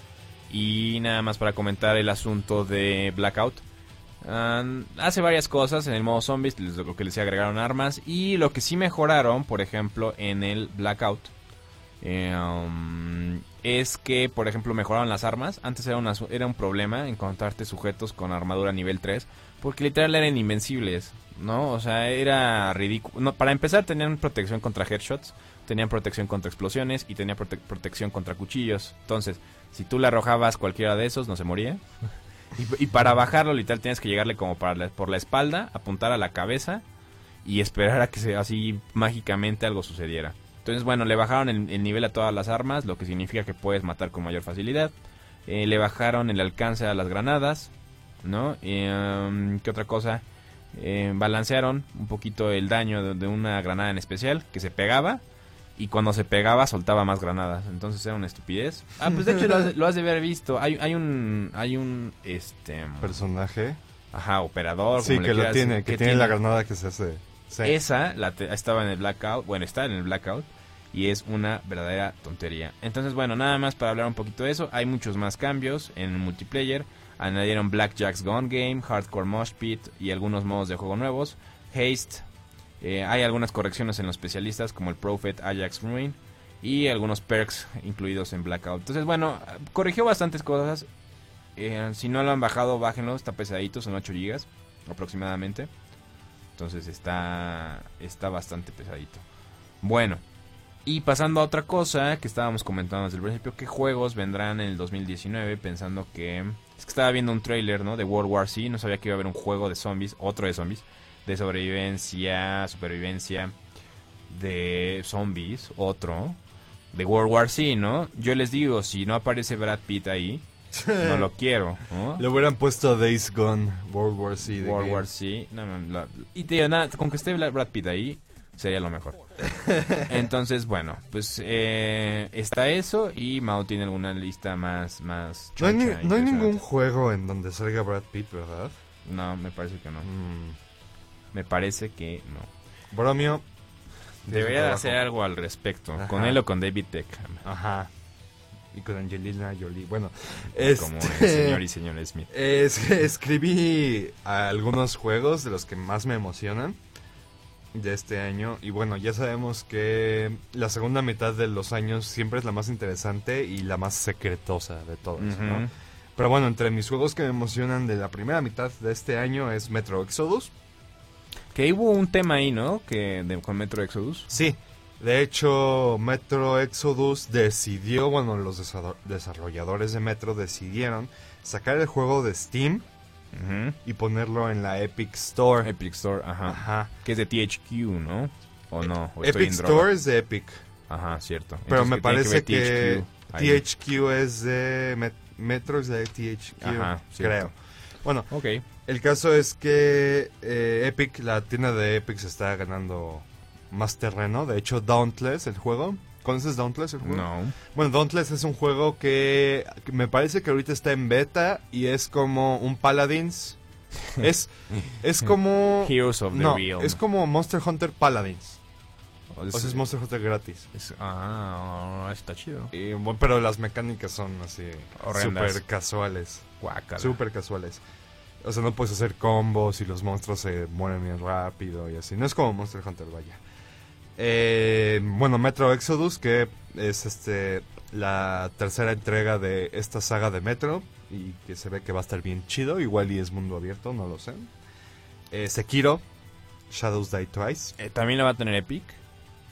Y nada más para comentar el asunto de Blackout. Um, hace varias cosas en el modo zombies, lo que les agregaron armas. Y lo que sí mejoraron, por ejemplo, en el Blackout. eh, um, es que, por ejemplo, mejoraron las armas. Antes era, una, era un problema encontrarte sujetos con armadura nivel 3. Porque literal eran invencibles, ¿no? O sea, era ridículo. Para empezar, tenían protección contra headshots, tenían protección contra explosiones y tenían prote- protección contra cuchillos. Entonces, si tú le arrojabas cualquiera de esos, no se moría. Y, para bajarlo, literal, tienes que llegarle como para la- por la espalda, apuntar a la cabeza y esperar a que se, así mágicamente algo sucediera. Entonces, bueno, le bajaron el, el nivel a todas las armas, lo que significa que puedes matar con mayor facilidad. Eh, le bajaron el alcance a las granadas, ¿no? Y, um, ¿Qué otra cosa? Eh, balancearon un poquito el daño de, de una granada en especial que se pegaba y cuando se pegaba soltaba más granadas. Entonces era una estupidez. Ah, pues de hecho lo has, lo has de haber visto. Hay, hay un hay un este Personaje. ajá, operador, Sí, como le que lo quieras- tiene, que tiene la granada que se hace. Sí. esa la te- estaba en el blackout, bueno, está en el blackout y es una verdadera tontería. Entonces, bueno, nada más para hablar un poquito de eso, hay muchos más cambios en el multiplayer. Añadieron Blackjack's Gone Game, Hardcore Mosh Pit y algunos modos de juego nuevos. Haste, eh, hay algunas correcciones en los especialistas como el Prophet Ajax Ruin y algunos perks incluidos en Blackout. Entonces, bueno, corrigió bastantes cosas. Eh, si no lo han bajado, bájenlo, está pesadito, son 8 GB aproximadamente. Entonces está, está bastante pesadito. Bueno, y pasando a otra cosa que estábamos comentando desde el principio, ¿qué juegos vendrán en el 2019? Pensando que... Es que estaba viendo un trailer, ¿no? De World War Z, no sabía que iba a haber un juego de zombies, otro de zombies, de sobrevivencia, supervivencia, de zombies, otro, de World War Z, ¿no? Yo les digo, si no aparece Brad Pitt ahí, no lo quiero, ¿no? Le hubieran puesto Days Gone, World War Z. World. War Z. No, no, y te digo, nada, con que esté Brad Pitt ahí, sería lo mejor. Entonces, bueno, pues eh, está eso y Mao tiene alguna lista más, más No hay, ni- no hay ningún juego en donde salga Brad Pitt, ¿verdad? No, me parece que no. Mm. Me parece que no. Bromio. Debería de hacer algo al respecto, Ajá. con él o con David Beckham, Ajá. Y con Angelina Jolie. Bueno, como este- el señor y señor Smith. Es- escribí algunos juegos de los que más me emocionan de este año. Y bueno, ya sabemos que la segunda mitad de los años siempre es la más interesante y la más secretosa de todos, ¿no? Ujú. Pero bueno, entre mis juegos que me emocionan de la primera mitad de este año es Metro Exodus. Que hubo un tema ahí, ¿no? Que de- con Metro Exodus. Sí, de hecho, Metro Exodus decidió, bueno, los desa- desarrolladores de Metro decidieron sacar el juego de Steam Y ponerlo en la Epic Store. Epic Store, ajá. Ajá. Que es de THQ, ¿no? ¿O no? ¿O estoy Epic? Store es de Epic, Ajá, cierto. pero Entonces, me parece que THQ es de Met- Metro es de THQ, Ajá, creo. Bueno, Ok. el caso es que eh, Epic, la tienda de Epic se está ganando más terreno. De hecho, Dauntless, el juego. ¿Conoces Dauntless, el juego? No. Bueno, Dauntless es un juego que, que me parece que ahorita está en beta y es como un Paladins. Es, es como... Heroes of the no, Realm. es como Monster Hunter Paladins. O O sea, es Monster Hunter gratis. es- ah, está chido. Y, bueno, pero las mecánicas son así súper casuales. Súper casuales. O sea, no puedes hacer combos y los monstruos se mueren bien rápido y así. No es como Monster Hunter, vaya. Eh, bueno, Metro Exodus, que es este la tercera entrega de esta saga de Metro y que se ve que va a estar bien chido. Igual y es mundo abierto, no lo sé. Eh, Sekiro, Shadows Die Twice. Eh, ¿También lo va a tener Epic?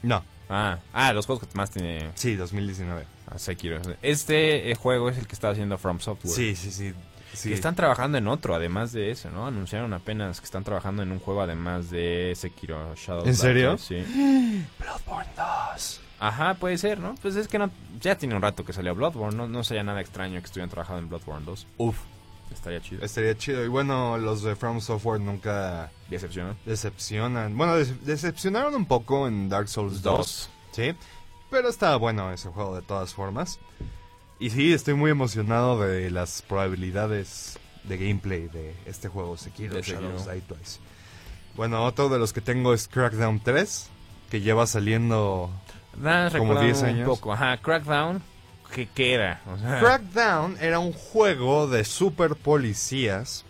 No, Ah, ah los juegos que más tiene sí, 2019. ah, Sekiro. Este eh, juego es el que está haciendo From Software. Sí, sí, sí. Sí. Que están trabajando en otro, además de eso, ¿no? Anunciaron apenas que están trabajando en un juego además de Sekiro Shadow ¿En serio? Sí. Bloodborne 2. Ajá, puede ser, ¿no? Pues es que no, ya tiene un rato que salió Bloodborne, no, no sería nada extraño que estuvieran trabajando en Bloodborne 2. Uf, Estaría chido. estaría chido. Y bueno, los de From Software nunca Decepción. decepcionan. Bueno, des- decepcionaron un poco en Dark Souls 2. Dos. Sí. Pero estaba bueno ese juego de todas formas. Y sí, estoy muy emocionado de las probabilidades de gameplay de este juego Sekiro De. Shadows Die Twice. Bueno, otro de los que tengo es Crackdown 3, que lleva saliendo Como recuérdame 10 un años. poco. Ajá, Crackdown, ¿qué, qué era? O sea, Crackdown era un juego de super policías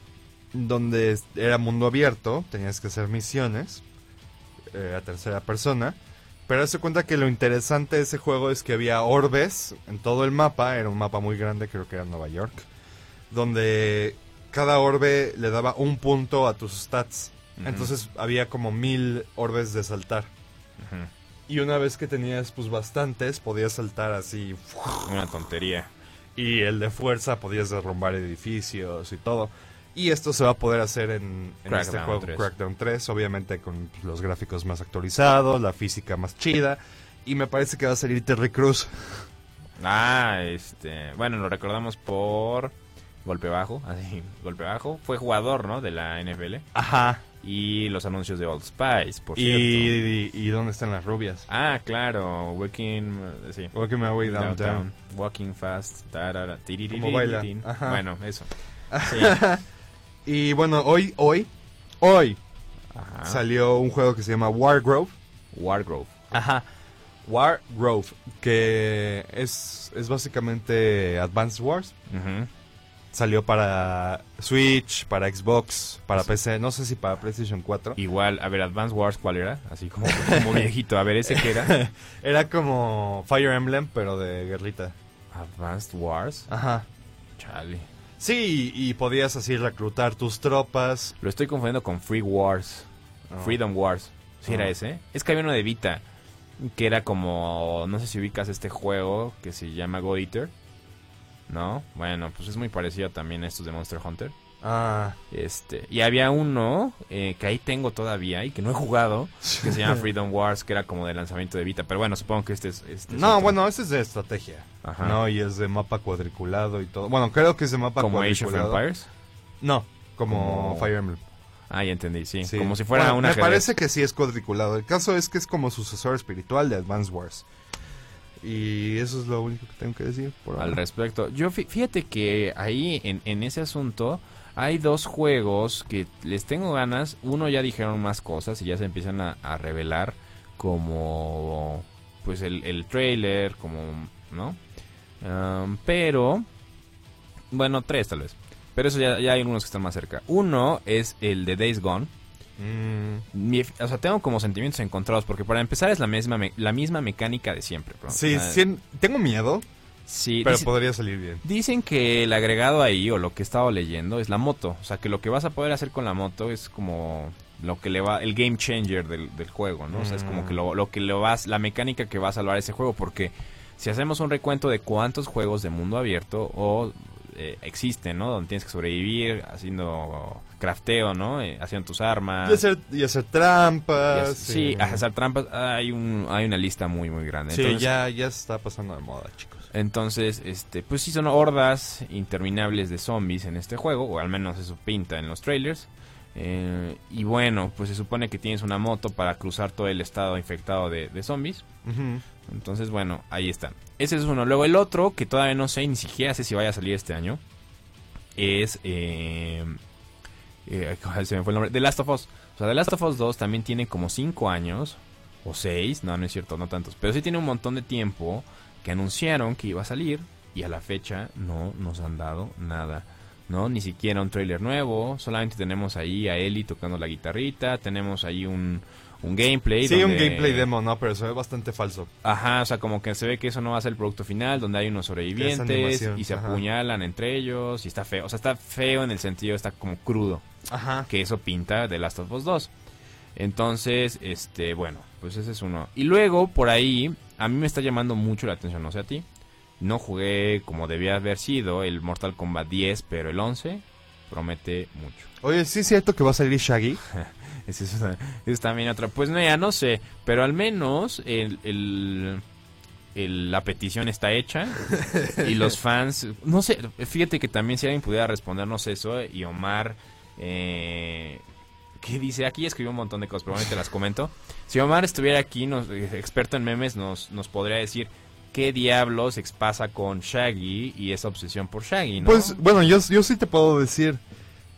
donde era mundo abierto, tenías que hacer misiones eh, a tercera persona. Pero se cuenta que lo interesante de ese juego es que había orbes en todo el mapa, era un mapa muy grande, creo que era Nueva York, donde cada orbe le daba un punto a tus stats. Entonces había como mil orbes de saltar. Y una vez que tenías pues bastantes, podías saltar así una tontería. y el de fuerza podías derrumbar edificios y todo. Y esto se va a poder hacer en, en este Crackdown juego 3. Crackdown 3, obviamente con los gráficos más actualizados, la física más chida. Y me parece que va a salir Terry Cruz. Ah, este, bueno, lo recordamos por golpe bajo, así, golpe bajo. Fue jugador, ¿no? De la NFL. Ajá. Y los anuncios de Old Spice, por Y, cierto. y, y dónde están las rubias? Ah, claro, Walking, sí. Walking My Way Downtown. Downtown, Walking Fast, tarara. Como baila, ajá. Bueno, eso. Sí. Y bueno, hoy, hoy, hoy Ajá. salió un juego que se llama Wargrove. Wargrove. Ajá. Wargrove, que es, es básicamente Advanced Wars. Ujú. Salió para Switch, para Xbox, para PC, no sé si para PlayStation 4. Igual, a ver, Advance Wars, ¿cuál era? Así como, como viejito. A ver, ¿ese qué era? Era como Fire Emblem, pero de guerrita. Advanced Wars. Ajá. Chale. Sí, y, podías así reclutar tus tropas. Lo estoy confundiendo con Free Wars. No. Freedom Wars. ¿Sí era Ah. ese? Es que había uno de Vita. Que era como. No sé si ubicas este juego que se llama God Eater. ¿No? Bueno, pues es muy parecido también a estos de Monster Hunter. Ah, Este, y había uno eh, que ahí tengo todavía y que no he jugado, que se llama Freedom Wars, que era como de lanzamiento de Vita. Pero bueno, supongo que este es. este es no, otro. bueno, ese es de estrategia. Ajá. No, y es de mapa cuadriculado y todo. Bueno, creo que es de mapa como Age of cuadriculado. Empires. No, como, Como- Fire Emblem. Ah, ya entendí, sí. Sí. Como si fuera Bueno, una Me parece que sí es cuadriculado. El caso es que es como sucesor espiritual de Advance Wars. Y eso es lo único que tengo que decir por al ahora. respecto. Yo fí- fíjate que ahí en, en ese asunto hay dos juegos que les tengo ganas. Uno ya dijeron más cosas y ya se empiezan a, a revelar como pues el, el trailer, como, ¿no? Um, pero, bueno, tres tal vez. Pero eso ya, ya hay algunos que están más cerca. Uno es el de Days Gone. Mm, Mi- o sea, tengo como sentimientos encontrados porque para empezar es la misma, me- la misma mecánica de siempre. bro. sí, sí, tengo miedo, sí, pero dice- podría salir bien. Dicen que el agregado ahí, o lo que he estado leyendo, es la moto. O sea, que lo que vas a poder hacer con la moto es como lo que le va, el game changer del, del juego, ¿no? O sea, es como que lo, lo que le vas, la mecánica que va a salvar ese juego. Porque si hacemos un recuento de cuántos juegos de mundo abierto o eh, existen, ¿no? Donde tienes que sobrevivir haciendo crafteo, ¿no? Eh, haciendo tus armas. Y hacer, y hacer y trampas. sí, hacer trampas. Hay, un, hay una lista muy, muy grande. Sí, Entonces, ya, ya se está pasando de moda, chicos. Entonces, este, pues sí son hordas interminables de zombies en este juego, o al menos eso pinta en los trailers. Eh, y bueno, pues se supone que tienes una moto para cruzar todo el estado infectado de, de zombies. Entonces, bueno, ahí está. Ese es uno. Luego el otro, que todavía no sé, ni siquiera sé si vaya a salir este año, es... Eh, eh, se me fue el nombre. The Last of Us. O sea, The Last of Us 2 también tiene como 5 años, o 6, no, no es cierto, no tantos, pero sí tiene un montón de tiempo que anunciaron que iba a salir y a la fecha no nos han dado nada. ¿no? Ni siquiera un trailer nuevo, solamente tenemos ahí a Ellie tocando la guitarrita, tenemos ahí un, un gameplay. Sí, un gameplay demo, ¿no? Pero se ve bastante falso. Ajá, o sea, como que se ve que eso no va a ser el producto final, donde hay unos sobrevivientes y se ajá. apuñalan entre ellos y está feo. O sea, está feo en el sentido, está como crudo, Ajá. que eso pinta de Last of Us 2. Entonces, este, bueno, pues ese es uno. Y luego, por ahí, a mí me está llamando mucho la atención, no sé a ti. No jugué como debía haber sido el Mortal Kombat 10, pero el 11 promete mucho. Oye, sí es cierto que va a salir Shaggy. Es, es también otra. Pues no, ya no sé, pero al menos el, el- el- la petición está hecha y los fans, no sé, fíjate que también si alguien pudiera respondernos eso y Omar, eh, ¿qué dice? Aquí escribió un montón de cosas, pero ahorita las comento. Si Omar estuviera aquí, nos- eh, experto en memes, nos, nos podría decir qué diablos pasa con Shaggy y esa obsesión por Shaggy, ¿no? Pues, bueno, yo, yo sí te puedo decir.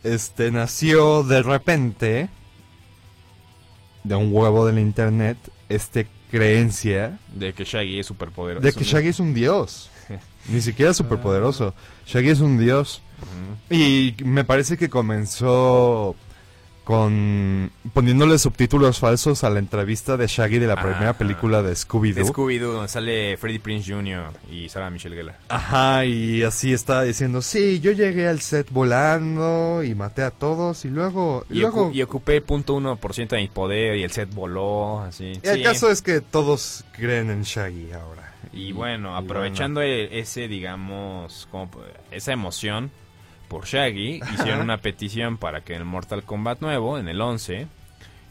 Este, nació de repente de un huevo del internet este creencia De que Shaggy es superpoderoso. de que Shaggy es un dios. Ni siquiera superpoderoso. Shaggy es un dios. Y me parece que comenzó con poniéndole subtítulos falsos a la entrevista de Shaggy de la primera Ajá. película de Scooby-Doo. Scooby-Doo, donde sale Freddie Prince Jr. y Sarah Michelle Gellar. Ajá, y así estaba diciendo, sí, yo llegué al set volando y maté a todos y luego... Y, Y, luego ocu- y ocupé el punto uno por ciento de mi poder y el set voló, así. y el caso es que todos creen en Shaggy ahora. Y bueno, aprovechando e- ese, digamos, como esa emoción por Shaggy, hicieron una petición para que en el Mortal Kombat nuevo, en el 11,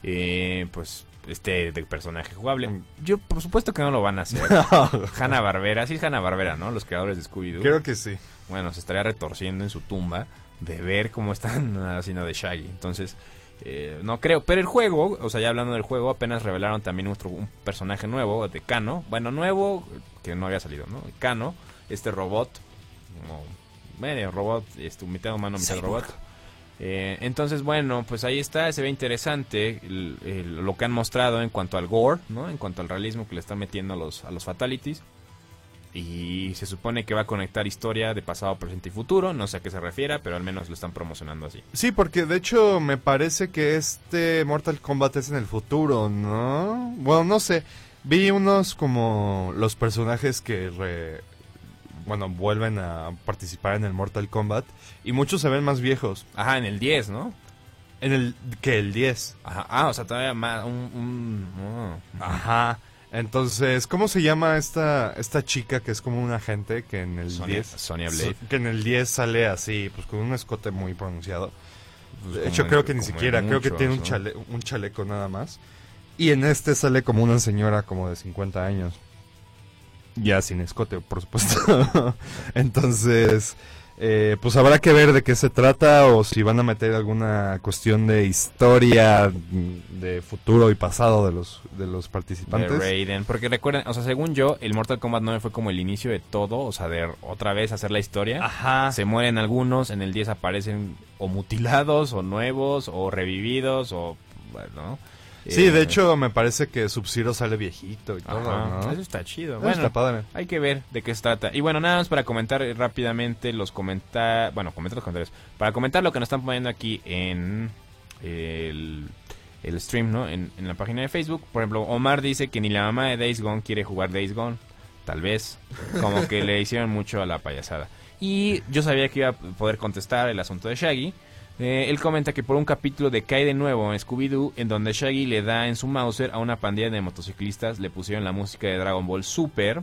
eh, pues esté de personaje jugable. Yo, por supuesto que no lo van a hacer. Hanna Barbera, sí es Hanna Barbera, ¿no? Los creadores de Scooby-Doo. Creo que sí. Bueno, se estaría retorciendo en su tumba de ver cómo están haciendo de Shaggy. Entonces, eh, no creo. Pero el juego, o sea, ya hablando del juego, apenas revelaron también otro, un personaje nuevo de Kano. Bueno, nuevo, que no había salido, ¿no? Kano, este robot, como medio robot, este, mitad humano, mitad robot. Eh, entonces, bueno, pues ahí está, se ve interesante el- el- lo que han mostrado en cuanto al gore, ¿no? En cuanto al realismo que le están metiendo a los, a los fatalities. Y se supone que va a conectar historia de pasado, presente y futuro. No sé a qué se refiera, pero al menos lo están promocionando así. Sí, porque de hecho me parece que este Mortal Kombat es en el futuro, ¿no? Bueno, no sé. Vi unos como los personajes que re- bueno, vuelven a participar en el Mortal Kombat y muchos se ven más viejos Ajá, en el 10, ¿no? en el que el 10. Ajá, ah, o sea, todavía más. Un, un- oh. Ajá. Entonces, ¿cómo se llama esta esta chica que es como un agente que en el Sonia, 10 Sonia Blade. que en el 10 sale así, pues con un escote muy pronunciado. Pues De hecho, creo que ni siquiera, creo que tiene un, chale- un chaleco nada más. Y en este sale como una señora como de 50 años. Ya sin escote, por supuesto. Entonces, eh, pues habrá que ver de qué se trata o si van a meter alguna cuestión de historia mm, de futuro y pasado de los, de los De participantes. Raiden. Porque recuerden, o sea, según yo, el Mortal Kombat 9 fue como el inicio de todo. O sea, de otra vez hacer la historia. Ajá. Se mueren algunos, en el 10 aparecen o mutilados, o nuevos, o revividos, o. Bueno. Sí, Eh, de hecho me parece que Sub-Zero sale viejito y todo, ajá, ¿no? Eso está chido. Eso Bueno, está padre. hay que ver de qué se trata. Y bueno, nada más para comentar rápidamente los comentarios. Bueno, comentar los comentarios. Para comentar lo que nos están poniendo aquí en el, el stream, ¿no? En, en la página de Facebook. Por ejemplo, Omar dice que ni la mamá de Days Gone quiere jugar Days Gone. Tal vez. Como que le hicieron mucho a la payasada. Y yo sabía que iba a poder contestar el asunto de Shaggy. Eh, él comenta que por un capítulo de Cae de nuevo en Scooby-Doo, en donde Shaggy le da en su Mauser a una pandilla de motociclistas, le pusieron la música de Dragon Ball Super.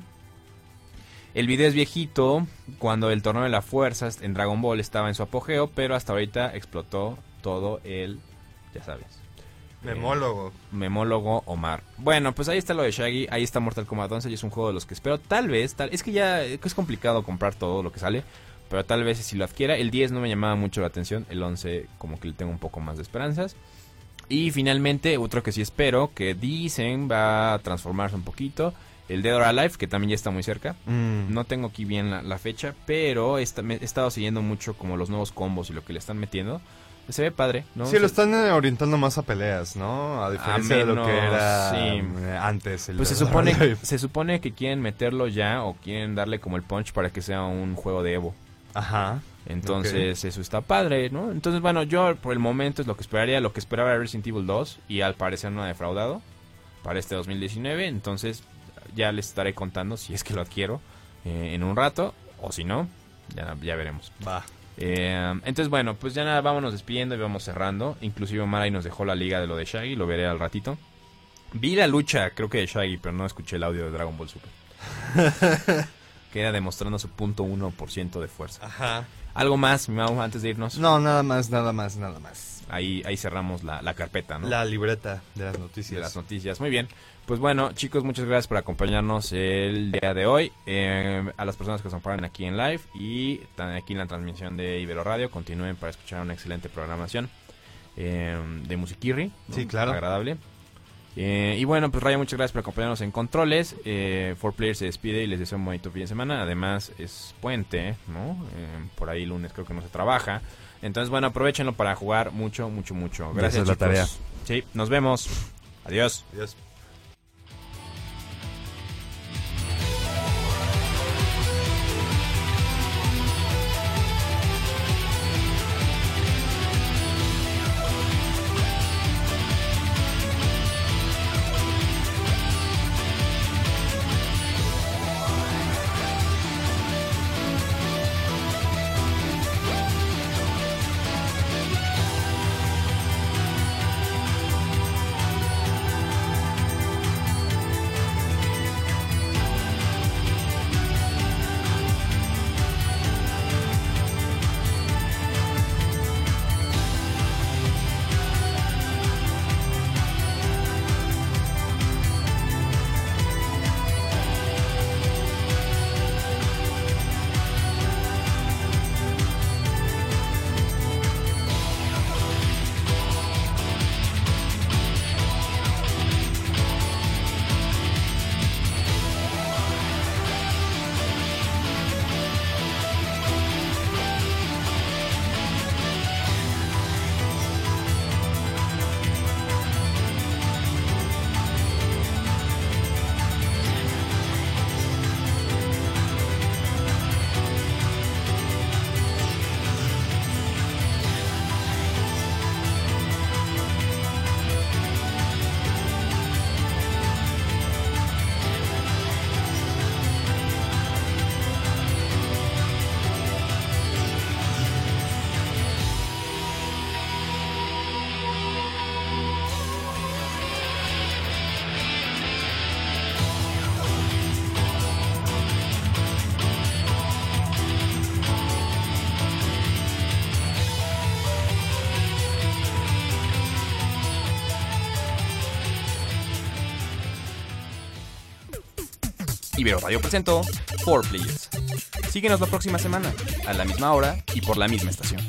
El video es viejito, cuando el torneo de la fuerza en Dragon Ball estaba en su apogeo, pero hasta ahorita explotó todo el, ya sabes, Memólogo. memólogo Omar. Bueno, pues ahí está lo de Shaggy, ahí está Mortal Kombat 11 y es un juego de los que espero. Tal vez, tal, es que ya es complicado comprar todo lo que sale, pero tal vez si lo adquiera. El 10 no me llamaba mucho la atención, el 11 como que le tengo un poco más de esperanzas. Y finalmente, otro que sí espero, que dicen va a transformarse un poquito, el Dead or Alive, que también ya está muy cerca. Mm. No tengo aquí bien la, la fecha, pero me- he estado siguiendo mucho como los nuevos combos y lo que le están metiendo. Se ve padre, ¿no? Sí, lo están eh, orientando más a peleas, ¿no? A diferencia de lo que era sí. eh, antes. El Pues se Dead supone, se supone que quieren meterlo ya o quieren darle como el punch para que sea un juego de Evo. Ajá. Entonces eso está padre, ¿no? Entonces bueno, yo por el momento es lo que esperaría, lo que esperaba era Resident Evil 2 y al parecer no ha defraudado para este 2019. Entonces ya les estaré contando si es que lo adquiero eh, en un rato o si no, ya, ya veremos. Va. Eh, entonces, bueno, pues ya nada, vámonos despidiendo y vamos cerrando. Inclusive Omar ahí nos dejó la liga de lo de Shaggy, lo veré al ratito. Vi la lucha, creo que de Shaggy, pero no escuché el audio de Dragon Ball Super. Queda demostrando su punto 1% de fuerza. Ajá. Algo más, mi Mau, antes de irnos. No, nada más, nada más, nada más. Ahí, ahí cerramos la, la carpeta, ¿no? La libreta de las de noticias. las noticias. Muy bien. Pues bueno, chicos, muchas gracias por acompañarnos el día de hoy. Eh, a las personas que se acompañan aquí en live y aquí en la transmisión de Ibero Radio, continúen para escuchar una excelente programación eh, de Musiquirri. ¿no? Sí, claro. Agradable. Eh, y bueno, pues Raya, muchas gracias por acompañarnos en controles. Eh, Four Players se despide y les deseo un bonito fin de semana. Además, es puente, ¿no? Eh, por ahí lunes creo que no se trabaja. Entonces, bueno, aprovechenlo para jugar mucho, mucho, mucho. Gracias, esa es la chicos. tarea. Sí, nos vemos. Adiós. Adiós. Ibero Radio presentó 4 Players. Síguenos la próxima semana, a la misma hora y por la misma estación.